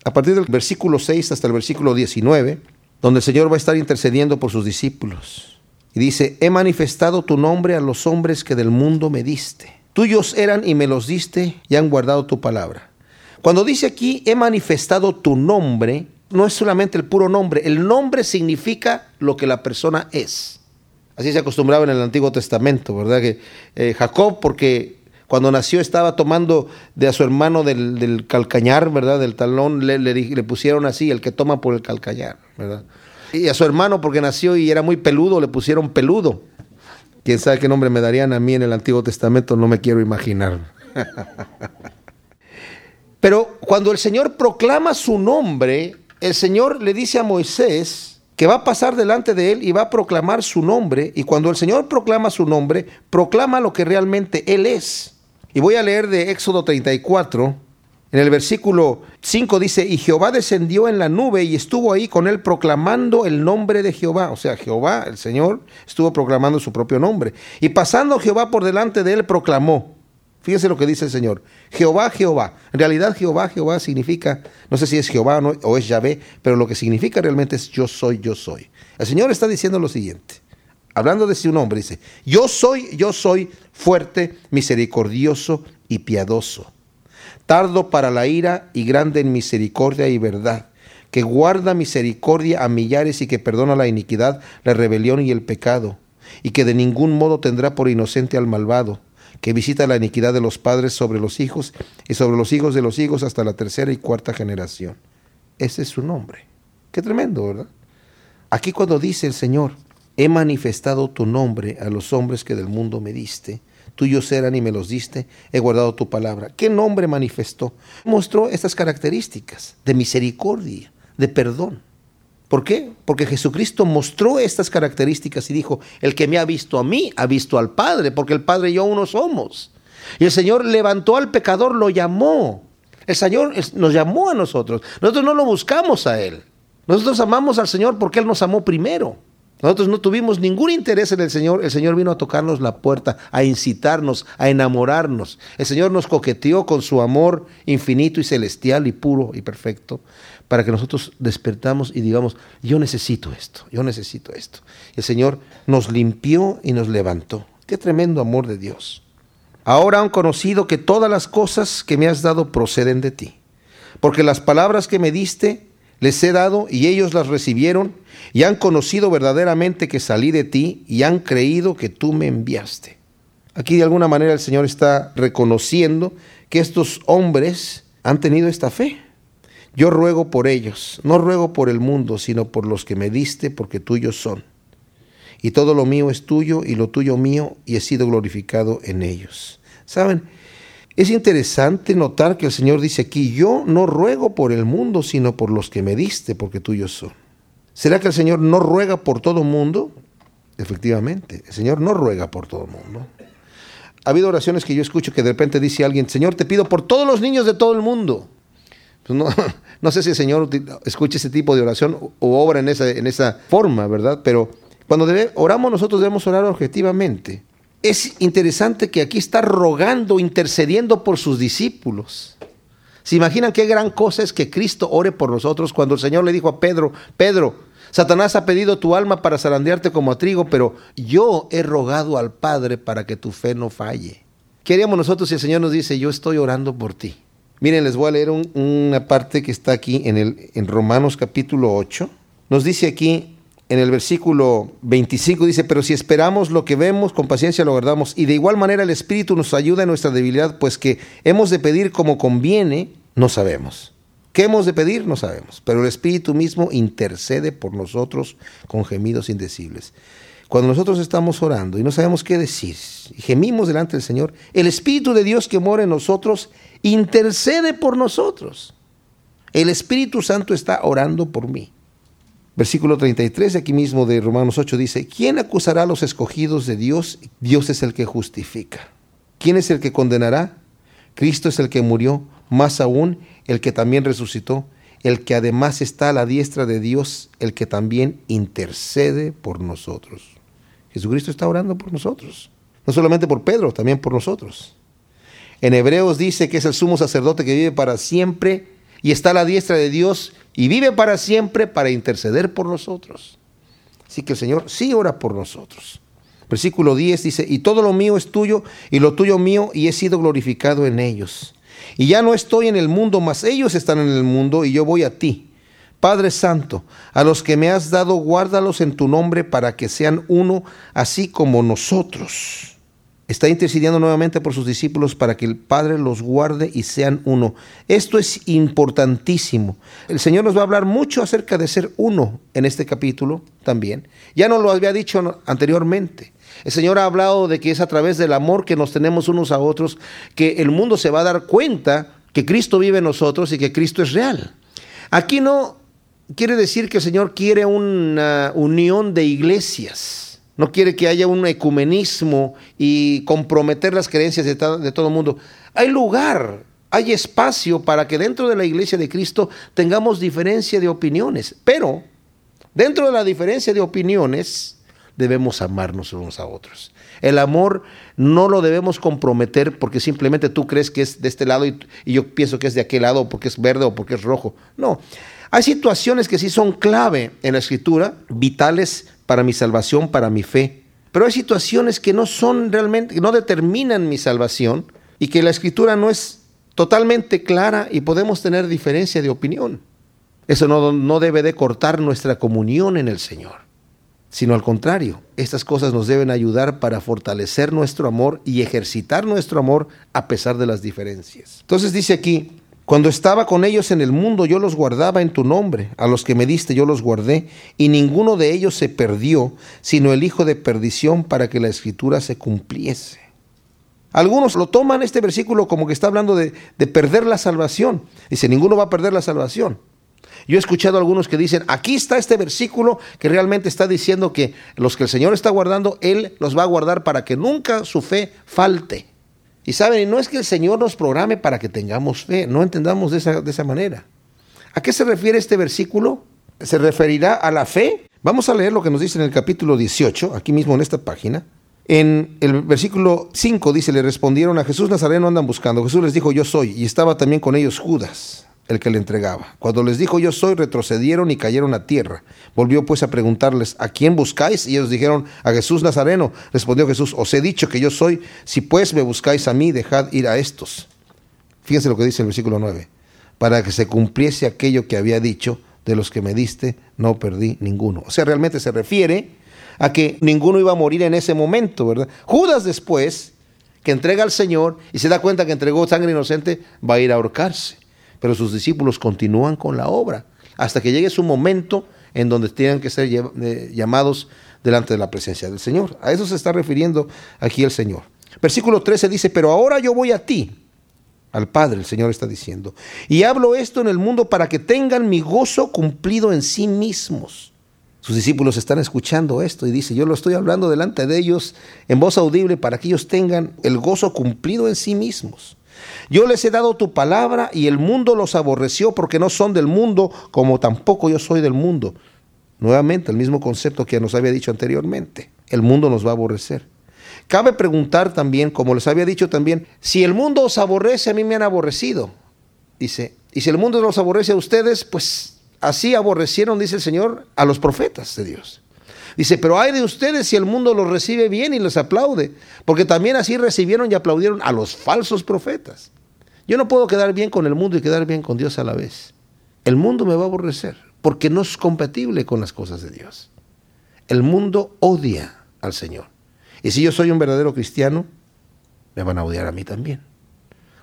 a partir del versículo 6 hasta el versículo 19, donde el Señor va a estar intercediendo por sus discípulos. Y dice, he manifestado tu nombre a los hombres que del mundo me diste. Tuyos eran y me los diste y han guardado tu palabra. Cuando dice aquí, he manifestado tu nombre, no es solamente el puro nombre, el nombre significa lo que la persona es. Así se acostumbraba en el Antiguo Testamento, ¿verdad? Que eh, Jacob, porque cuando nació estaba tomando de a su hermano del, calcañar, ¿verdad? Del talón, le, le pusieron así, el que toma por el calcañar, ¿verdad? Y a su hermano, porque nació y era muy peludo, le pusieron peludo. Quién sabe qué nombre me darían a mí en el Antiguo Testamento, no me quiero imaginar. <laughs> Pero cuando el Señor proclama su nombre, el Señor le dice a Moisés que va a pasar delante de él y va a proclamar su nombre. Y cuando el Señor proclama su nombre, proclama lo que realmente Él es. Y voy a leer de Éxodo 34, en el versículo 5 dice, y Jehová descendió en la nube y estuvo ahí con él proclamando el nombre de Jehová. O sea, Jehová, el Señor, estuvo proclamando su propio nombre. Y pasando Jehová por delante de él, proclamó. Fíjese lo que dice el Señor. Jehová, Jehová. En realidad Jehová, Jehová significa, no sé si es Jehová o es Yahvé, pero lo que significa realmente es yo soy, yo soy. El Señor está diciendo lo siguiente. Hablando de su nombre, dice, yo soy, yo soy fuerte, misericordioso y piadoso tardo para la ira y grande en misericordia y verdad, que guarda misericordia a millares y que perdona la iniquidad, la rebelión y el pecado, y que de ningún modo tendrá por inocente al malvado, que visita la iniquidad de los padres sobre los hijos y sobre los hijos de los hijos hasta la tercera y cuarta generación. Ese es su nombre. Qué tremendo, ¿verdad? Aquí cuando dice el Señor, he manifestado tu nombre a los hombres que del mundo me diste, tuyos eran y me los diste, he guardado tu palabra. ¿Qué nombre manifestó? Mostró estas características de misericordia, de perdón. ¿Por qué? Porque Jesucristo mostró estas características y dijo, el que me ha visto a mí, ha visto al Padre, porque el Padre y yo uno somos. Y el Señor levantó al pecador, lo llamó. El Señor nos llamó a nosotros. Nosotros no lo buscamos a Él. Nosotros amamos al Señor porque Él nos amó primero. Nosotros no tuvimos ningún interés en el Señor. El Señor vino a tocarnos la puerta, a incitarnos, a enamorarnos. El Señor nos coqueteó con su amor infinito y celestial y puro y perfecto para que nosotros despertamos y digamos, yo necesito esto, yo necesito esto. El Señor nos limpió y nos levantó. Qué tremendo amor de Dios. Ahora han conocido que todas las cosas que me has dado proceden de ti, porque las palabras que me diste les he dado y ellos las recibieron y han conocido verdaderamente que salí de ti y han creído que tú me enviaste. Aquí de alguna manera el Señor está reconociendo que estos hombres han tenido esta fe. Yo ruego por ellos, no ruego por el mundo, sino por los que me diste, porque tuyos son. Y todo lo mío es tuyo y lo tuyo mío, y he sido glorificado en ellos. ¿Saben? Es interesante notar que el Señor dice aquí, yo no ruego por el mundo, sino por los que me diste, porque tuyos son. ¿Será que el Señor no ruega por todo mundo? Efectivamente, el Señor no ruega por todo mundo. Ha habido oraciones que yo escucho que de repente dice alguien, Señor, te pido por todos los niños de todo el mundo. Pues no, <laughs> no, sé si el Señor escucha ese tipo de oración o obra en esa, en esa forma, ¿verdad? Pero cuando oramos nosotros debemos orar objetivamente es interesante que aquí está rogando, intercediendo por sus discípulos. ¿Se imaginan qué gran cosa es que Cristo ore por nosotros cuando el Señor le dijo a Pedro, Pedro, Satanás ha pedido tu alma para zarandearte como a trigo, pero yo he rogado al Padre para que tu fe no falle. ¿Qué haríamos nosotros si el Señor nos dice, yo estoy orando por ti? Miren, les voy a leer una parte que está aquí en, en Romanos capítulo 8. Nos dice aquí, en el versículo 25 dice, pero si esperamos lo que vemos, con paciencia lo guardamos. Y de igual manera el Espíritu nos ayuda en nuestra debilidad, pues que hemos de pedir como conviene, no sabemos. ¿Qué hemos de pedir? No sabemos. Pero el Espíritu mismo intercede por nosotros con gemidos indecibles. Cuando nosotros estamos orando y no sabemos qué decir, gemimos delante del Señor, el Espíritu de Dios que mora en nosotros intercede por nosotros. El Espíritu Santo está orando por mí. Versículo 33 aquí mismo de Romanos 8 dice, ¿quién acusará a los escogidos de Dios? Dios es el que justifica. ¿Quién es el que condenará? Cristo es el que murió, más aún el que también resucitó, el que además está a la diestra de Dios, el que también intercede por nosotros. Jesucristo está orando por nosotros, no solamente por Pedro, también por nosotros. En Hebreos dice que es el sumo sacerdote que vive para siempre y está a la diestra de Dios y vive para siempre para interceder por nosotros. Así que el Señor sí ora por nosotros. Versículo 10 dice, y todo lo mío es tuyo y lo tuyo mío y he sido glorificado en ellos. Y ya no estoy en el mundo, mas ellos están en el mundo y yo voy a ti. Padre Santo, a los que me has dado, guárdalos en tu nombre para que sean uno, así como nosotros está intercediendo nuevamente por sus discípulos para que el Padre los guarde y sean uno. Esto es importantísimo. El Señor nos va a hablar mucho acerca de ser uno en este capítulo también. Ya nos lo había dicho anteriormente. El Señor ha hablado de que es a través del amor que nos tenemos unos a otros que el mundo se va a dar cuenta que Cristo vive en nosotros y que Cristo es real. Aquí no quiere decir que el Señor quiere una unión de iglesias no quiere que haya un ecumenismo y comprometer las creencias de, todo el mundo. Hay lugar, hay espacio para que dentro de la iglesia de Cristo tengamos diferencia de opiniones. Pero dentro de la diferencia de opiniones debemos amarnos unos a otros. El amor no lo debemos comprometer porque simplemente tú crees que es de este lado y, yo pienso que es de aquel lado porque es verde o porque es rojo. No. Hay situaciones que sí son clave en la escritura, vitales para mi salvación, para mi fe. Pero hay situaciones que no son realmente, no determinan mi salvación y que la escritura no es totalmente clara y podemos tener diferencia de opinión. Eso no, no debe de cortar nuestra comunión en el Señor, sino al contrario, estas cosas nos deben ayudar para fortalecer nuestro amor y ejercitar nuestro amor a pesar de las diferencias. Entonces dice aquí, cuando estaba con ellos en el mundo, yo los guardaba en tu nombre. A los que me diste, yo los guardé. Y ninguno de ellos se perdió, sino el hijo de perdición para que la escritura se cumpliese. Algunos lo toman este versículo como que está hablando de, perder la salvación. Dice, ninguno va a perder la salvación. Yo he escuchado a algunos que dicen, aquí está este versículo que realmente está diciendo que los que el Señor está guardando, Él los va a guardar para que nunca su fe falte. Y saben, no es que el Señor nos programe para que tengamos fe, no entendamos de esa, de esa manera. ¿A qué se refiere este versículo? ¿Se referirá a la fe? Vamos a leer lo que nos dice en el capítulo 18, aquí mismo en esta página. En el versículo 5 dice, le respondieron a Jesús Nazareno andan buscando. Jesús les dijo, yo soy, y estaba también con ellos Judas el que le entregaba. Cuando les dijo yo soy, retrocedieron y cayeron a tierra. Volvió pues a preguntarles, ¿a quién buscáis? Y ellos dijeron, a Jesús Nazareno. Respondió Jesús, os he dicho que yo soy, si pues me buscáis a mí, dejad ir a estos. Fíjense lo que dice el versículo 9, para que se cumpliese aquello que había dicho, de los que me diste, no perdí ninguno. O sea, realmente se refiere a que ninguno iba a morir en ese momento, ¿verdad? Judas después, que entrega al Señor y se da cuenta que entregó sangre inocente, va a ir a ahorcarse pero sus discípulos continúan con la obra hasta que llegue su momento en donde tengan que ser eh, llamados delante de la presencia del Señor. A eso se está refiriendo aquí el Señor. Versículo 13 dice, pero ahora yo voy a ti, al Padre, el Señor está diciendo, y hablo esto en el mundo para que tengan mi gozo cumplido en sí mismos. Sus discípulos están escuchando esto y dice, yo lo estoy hablando delante de ellos en voz audible para que ellos tengan el gozo cumplido en sí mismos. Yo les he dado tu palabra y el mundo los aborreció porque no son del mundo como tampoco yo soy del mundo. Nuevamente, el mismo concepto que nos había dicho anteriormente. El mundo nos va a aborrecer. Cabe preguntar también, como les había dicho también, si el mundo os aborrece, a mí me han aborrecido. Dice, y si el mundo los aborrece a ustedes, pues así aborrecieron, dice el Señor, a los profetas de Dios. Dice, pero hay de ustedes si el mundo los recibe bien y les aplaude, porque también así recibieron y aplaudieron a los falsos profetas. Yo no puedo quedar bien con el mundo y quedar bien con Dios a la vez. El mundo me va a aborrecer, porque no es compatible con las cosas de Dios. El mundo odia al Señor. Y si yo soy un verdadero cristiano, me van a odiar a mí también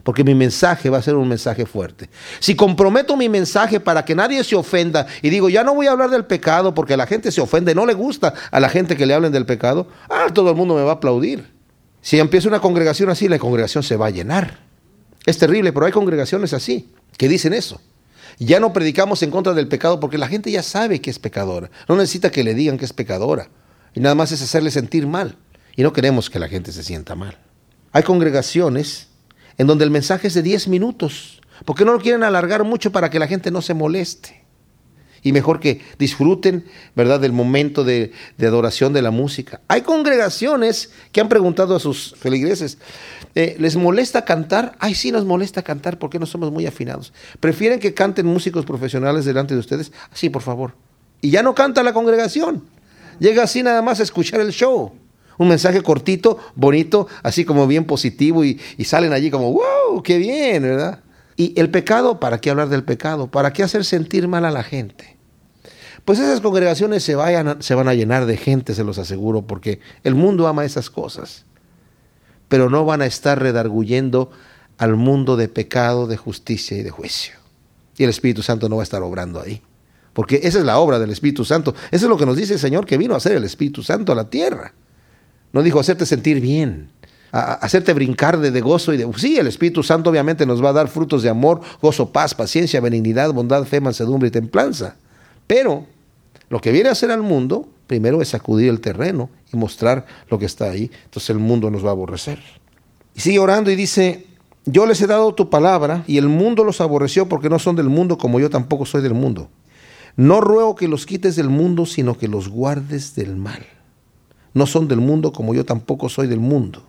porque mi mensaje va a ser un mensaje fuerte. Si comprometo mi mensaje para que nadie se ofenda y digo, ya no voy a hablar del pecado porque la gente se ofende, no le gusta a la gente que le hablen del pecado, ah, todo el mundo me va a aplaudir. Si empieza una congregación así, la congregación se va a llenar. Es terrible, pero hay congregaciones así que dicen eso. Ya no predicamos en contra del pecado porque la gente ya sabe que es pecadora. No necesita que le digan que es pecadora. Y nada más es hacerle sentir mal. Y no queremos que la gente se sienta mal. Hay congregaciones en donde el mensaje es de 10 minutos, porque no lo quieren alargar mucho para que la gente no se moleste y mejor que disfruten, ¿verdad?, del momento de, adoración de la música. Hay congregaciones que han preguntado a sus feligreses, eh, ¿les molesta cantar? Ay, sí nos molesta cantar porque no somos muy afinados. ¿Prefieren que canten músicos profesionales delante de ustedes? Sí, por favor. Y ya no canta la congregación. Llega así nada más a escuchar el show. Un mensaje cortito, bonito, así como bien positivo y, salen allí como, wow, qué bien, ¿verdad? Y el pecado, ¿para qué hablar del pecado? ¿Para qué hacer sentir mal a la gente? Pues esas congregaciones se, vayan, se van a llenar de gente, se los aseguro, porque el mundo ama esas cosas. Pero no van a estar redarguyendo al mundo de pecado, de justicia y de juicio. Y el Espíritu Santo no va a estar obrando ahí. Porque esa es la obra del Espíritu Santo. Eso es lo que nos dice el Señor que vino a hacer el Espíritu Santo a la tierra. No dijo hacerte sentir bien, a hacerte brincar de, gozo y de... Sí, el Espíritu Santo obviamente nos va a dar frutos de amor, gozo, paz, paciencia, benignidad, bondad, fe, mansedumbre y templanza. Pero lo que viene a hacer al mundo, primero es sacudir el terreno y mostrar lo que está ahí. Entonces el mundo nos va a aborrecer. Y sigue orando y dice, yo les he dado tu palabra y el mundo los aborreció porque no son del mundo como yo tampoco soy del mundo. No ruego que los quites del mundo, sino que los guardes del mal. No son del mundo como yo tampoco soy del mundo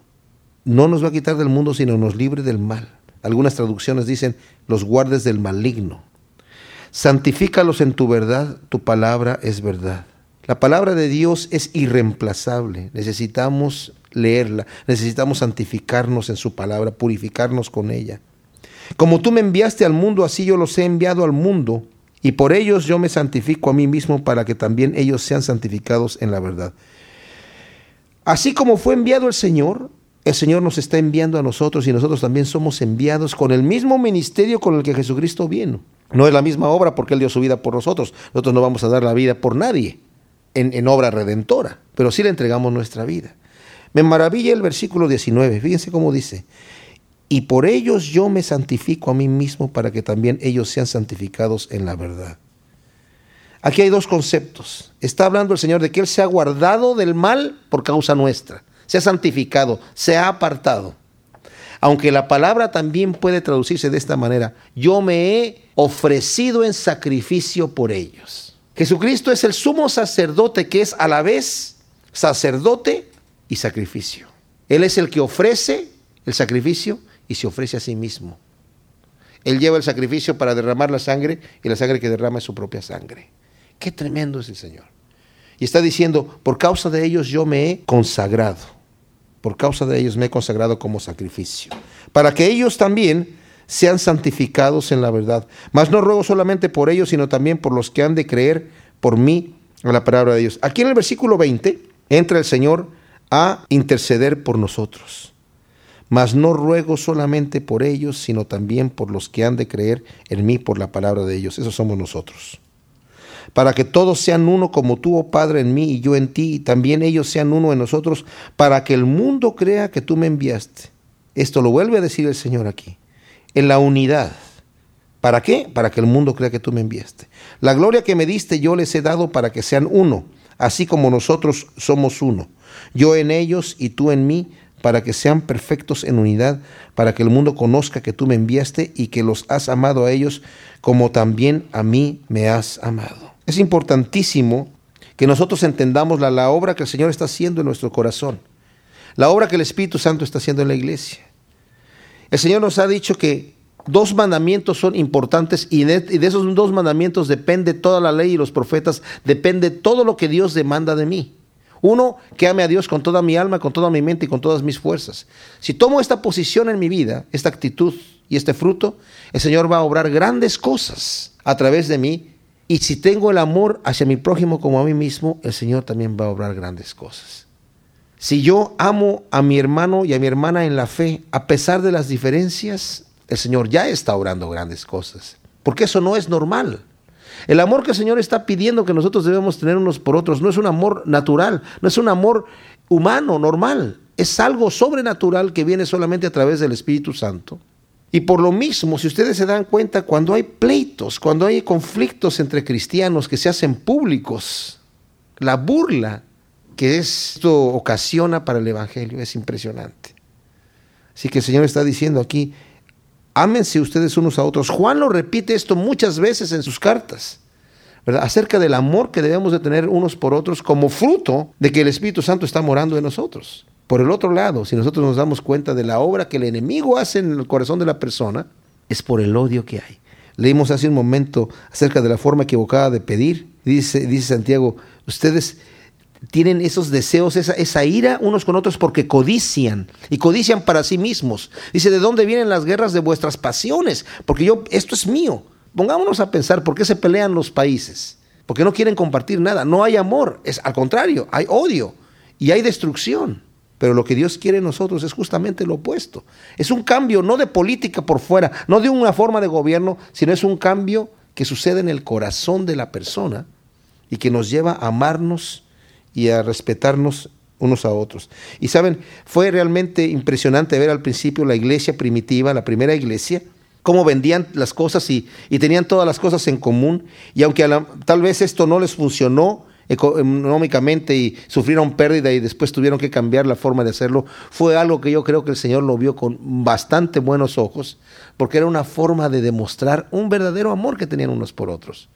no nos va a quitar del mundo, sino nos libre del mal. Algunas traducciones dicen, los guardes del maligno. Santifícalos en tu verdad, tu palabra es verdad. La palabra de Dios es irreemplazable. Necesitamos leerla, necesitamos santificarnos en su palabra, purificarnos con ella. Como tú me enviaste al mundo, así yo los he enviado al mundo, y por ellos yo me santifico a mí mismo para que también ellos sean santificados en la verdad. Así como fue enviado el Señor, el Señor nos está enviando a nosotros y nosotros también somos enviados con el mismo ministerio con el que Jesucristo vino. No es la misma obra porque Él dio su vida por nosotros. Nosotros no vamos a dar la vida por nadie en, obra redentora, pero sí le entregamos nuestra vida. Me maravilla el versículo 19. Fíjense cómo dice. Y por ellos yo me santifico a mí mismo para que también ellos sean santificados en la verdad. Aquí hay dos conceptos. Está hablando el Señor de que Él se ha guardado del mal por causa nuestra se ha santificado, se ha apartado. Aunque la palabra también puede traducirse de esta manera, yo me he ofrecido en sacrificio por ellos. Jesucristo es el sumo sacerdote que es a la vez sacerdote y sacrificio. Él es el que ofrece el sacrificio y se ofrece a sí mismo. Él lleva el sacrificio para derramar la sangre y la sangre que derrama es su propia sangre. Qué tremendo es el Señor. Y está diciendo, por causa de ellos yo me he consagrado. Por causa de ellos me he consagrado como sacrificio. Para que ellos también sean santificados en la verdad. Mas no ruego solamente por ellos, sino también por los que han de creer por mí en la palabra de Dios. Aquí en el versículo 20 entra el Señor a interceder por nosotros. Mas no ruego solamente por ellos, sino también por los que han de creer en mí por la palabra de ellos. Esos somos nosotros para que todos sean uno como tú, oh Padre, en mí y yo en ti, y también ellos sean uno en nosotros, para que el mundo crea que tú me enviaste. Esto lo vuelve a decir el Señor aquí, en la unidad. ¿Para qué? Para que el mundo crea que tú me enviaste. La gloria que me diste yo les he dado para que sean uno, así como nosotros somos uno. Yo en ellos y tú en mí, para que sean perfectos en unidad, para que el mundo conozca que tú me enviaste y que los has amado a ellos como también a mí me has amado. Es importantísimo que nosotros entendamos la, obra que el Señor está haciendo en nuestro corazón, la obra que el Espíritu Santo está haciendo en la iglesia. El Señor nos ha dicho que dos mandamientos son importantes y de, y de esos dos mandamientos depende toda la ley y los profetas, depende todo lo que Dios demanda de mí. Uno, que ame a Dios con toda mi alma, con toda mi mente y con todas mis fuerzas. Si tomo esta posición en mi vida, esta actitud y este fruto, el Señor va a obrar grandes cosas a través de mí y si tengo el amor hacia mi prójimo como a mí mismo, el Señor también va a obrar grandes cosas. Si yo amo a mi hermano y a mi hermana en la fe, a pesar de las diferencias, el Señor ya está obrando grandes cosas. Porque eso no es normal. El amor que el Señor está pidiendo que nosotros debemos tener unos por otros no es un amor natural, no es un amor humano, normal. Es algo sobrenatural que viene solamente a través del Espíritu Santo Y por lo mismo, si ustedes se dan cuenta, cuando hay pleitos, cuando hay conflictos entre cristianos que se hacen públicos, la burla que esto ocasiona para el Evangelio es impresionante. Así que el Señor está diciendo aquí, ámense ustedes unos a otros. Juan lo repite esto muchas veces en sus cartas, ¿verdad? acerca del amor que debemos de tener unos por otros como fruto de que el Espíritu Santo está morando en nosotros. Por el otro lado, si nosotros nos damos cuenta de la obra que el enemigo hace en el corazón de la persona, es por el odio que hay. Leímos hace un momento acerca de la forma equivocada de pedir. Dice, dice Santiago, ustedes tienen esos deseos, esa, ira unos con otros porque codician y codician para sí mismos. Dice, ¿de dónde vienen las guerras de vuestras pasiones? Porque yo, esto es mío. Pongámonos a pensar por qué se pelean los países. Porque no quieren compartir nada. No hay amor, es al contrario, hay odio y hay destrucción. Pero lo que Dios quiere en nosotros es justamente lo opuesto. Es un cambio no de política por fuera, no de una forma de gobierno, sino es un cambio que sucede en el corazón de la persona y que nos lleva a amarnos y a respetarnos unos a otros. Y saben, fue realmente impresionante ver al principio la iglesia primitiva, la primera iglesia, cómo vendían las cosas y, y tenían todas las cosas en común. Y aunque tal vez esto no les funcionó económicamente y sufrieron pérdida y después tuvieron que cambiar la forma de hacerlo, fue algo que yo creo que el Señor lo vio con bastante buenos ojos, porque era una forma de demostrar un verdadero amor que tenían unos por otros.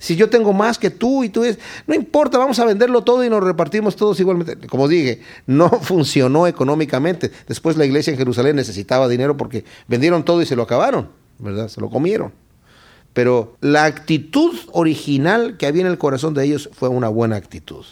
Si yo tengo más que tú y tú es, no importa, vamos a venderlo todo y nos repartimos todos igualmente. Como dije, no <laughs> funcionó económicamente. Después la iglesia en Jerusalén necesitaba dinero porque vendieron todo y se lo acabaron, ¿verdad? Se lo comieron. Pero la actitud original que había en el corazón de ellos fue una buena actitud.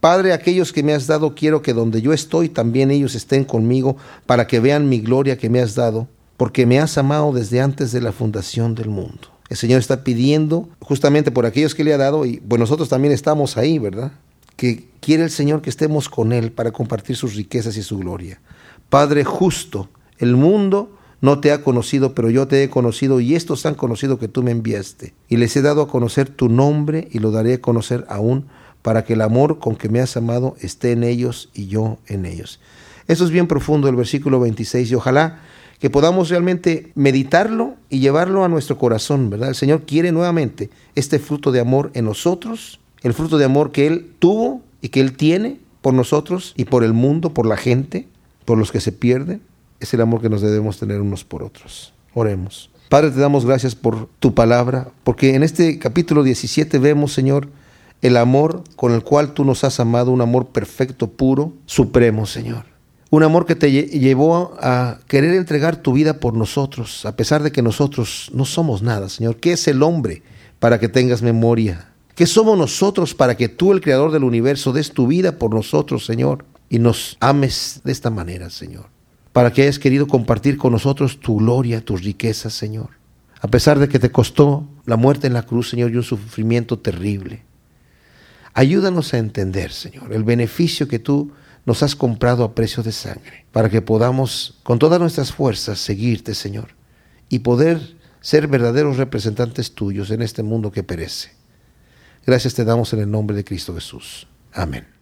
Padre, aquellos que me has dado, quiero que donde yo estoy, también ellos estén conmigo, para que vean mi gloria que me has dado, porque me has amado desde antes de la fundación del mundo. El Señor está pidiendo justamente por aquellos que le ha dado, y pues nosotros también estamos ahí, ¿verdad? Que quiere el Señor que estemos con Él para compartir sus riquezas y su gloria. Padre justo, el mundo no te ha conocido, pero yo te he conocido y estos han conocido que tú me enviaste. Y les he dado a conocer tu nombre y lo daré a conocer aún para que el amor con que me has amado esté en ellos y yo en ellos. Eso es bien profundo el versículo 26 y ojalá que podamos realmente meditarlo y llevarlo a nuestro corazón, ¿verdad? El Señor quiere nuevamente este fruto de amor en nosotros, el fruto de amor que Él tuvo y que Él tiene por nosotros y por el mundo, por la gente, por los que se pierden. Es el amor que nos debemos tener unos por otros. Oremos. Padre, te damos gracias por tu palabra, porque en este capítulo 17 vemos, Señor, el amor con el cual tú nos has amado, un amor perfecto, puro, supremo, Señor. Un amor que te llevó a querer entregar tu vida por nosotros, a pesar de que nosotros no somos nada, Señor. ¿Qué es el hombre para que tengas memoria? ¿Qué somos nosotros para que tú, el creador del universo, des tu vida por nosotros, Señor? Y nos ames de esta manera, Señor. Para que hayas querido compartir con nosotros tu gloria, tus riquezas, Señor. A pesar de que te costó la muerte en la cruz, Señor, y un sufrimiento terrible. Ayúdanos a entender, Señor, el beneficio que tú nos has comprado a precio de sangre, para que podamos con todas nuestras fuerzas seguirte, Señor, y poder ser verdaderos representantes tuyos en este mundo que perece. Gracias te damos en el nombre de Cristo Jesús. Amén.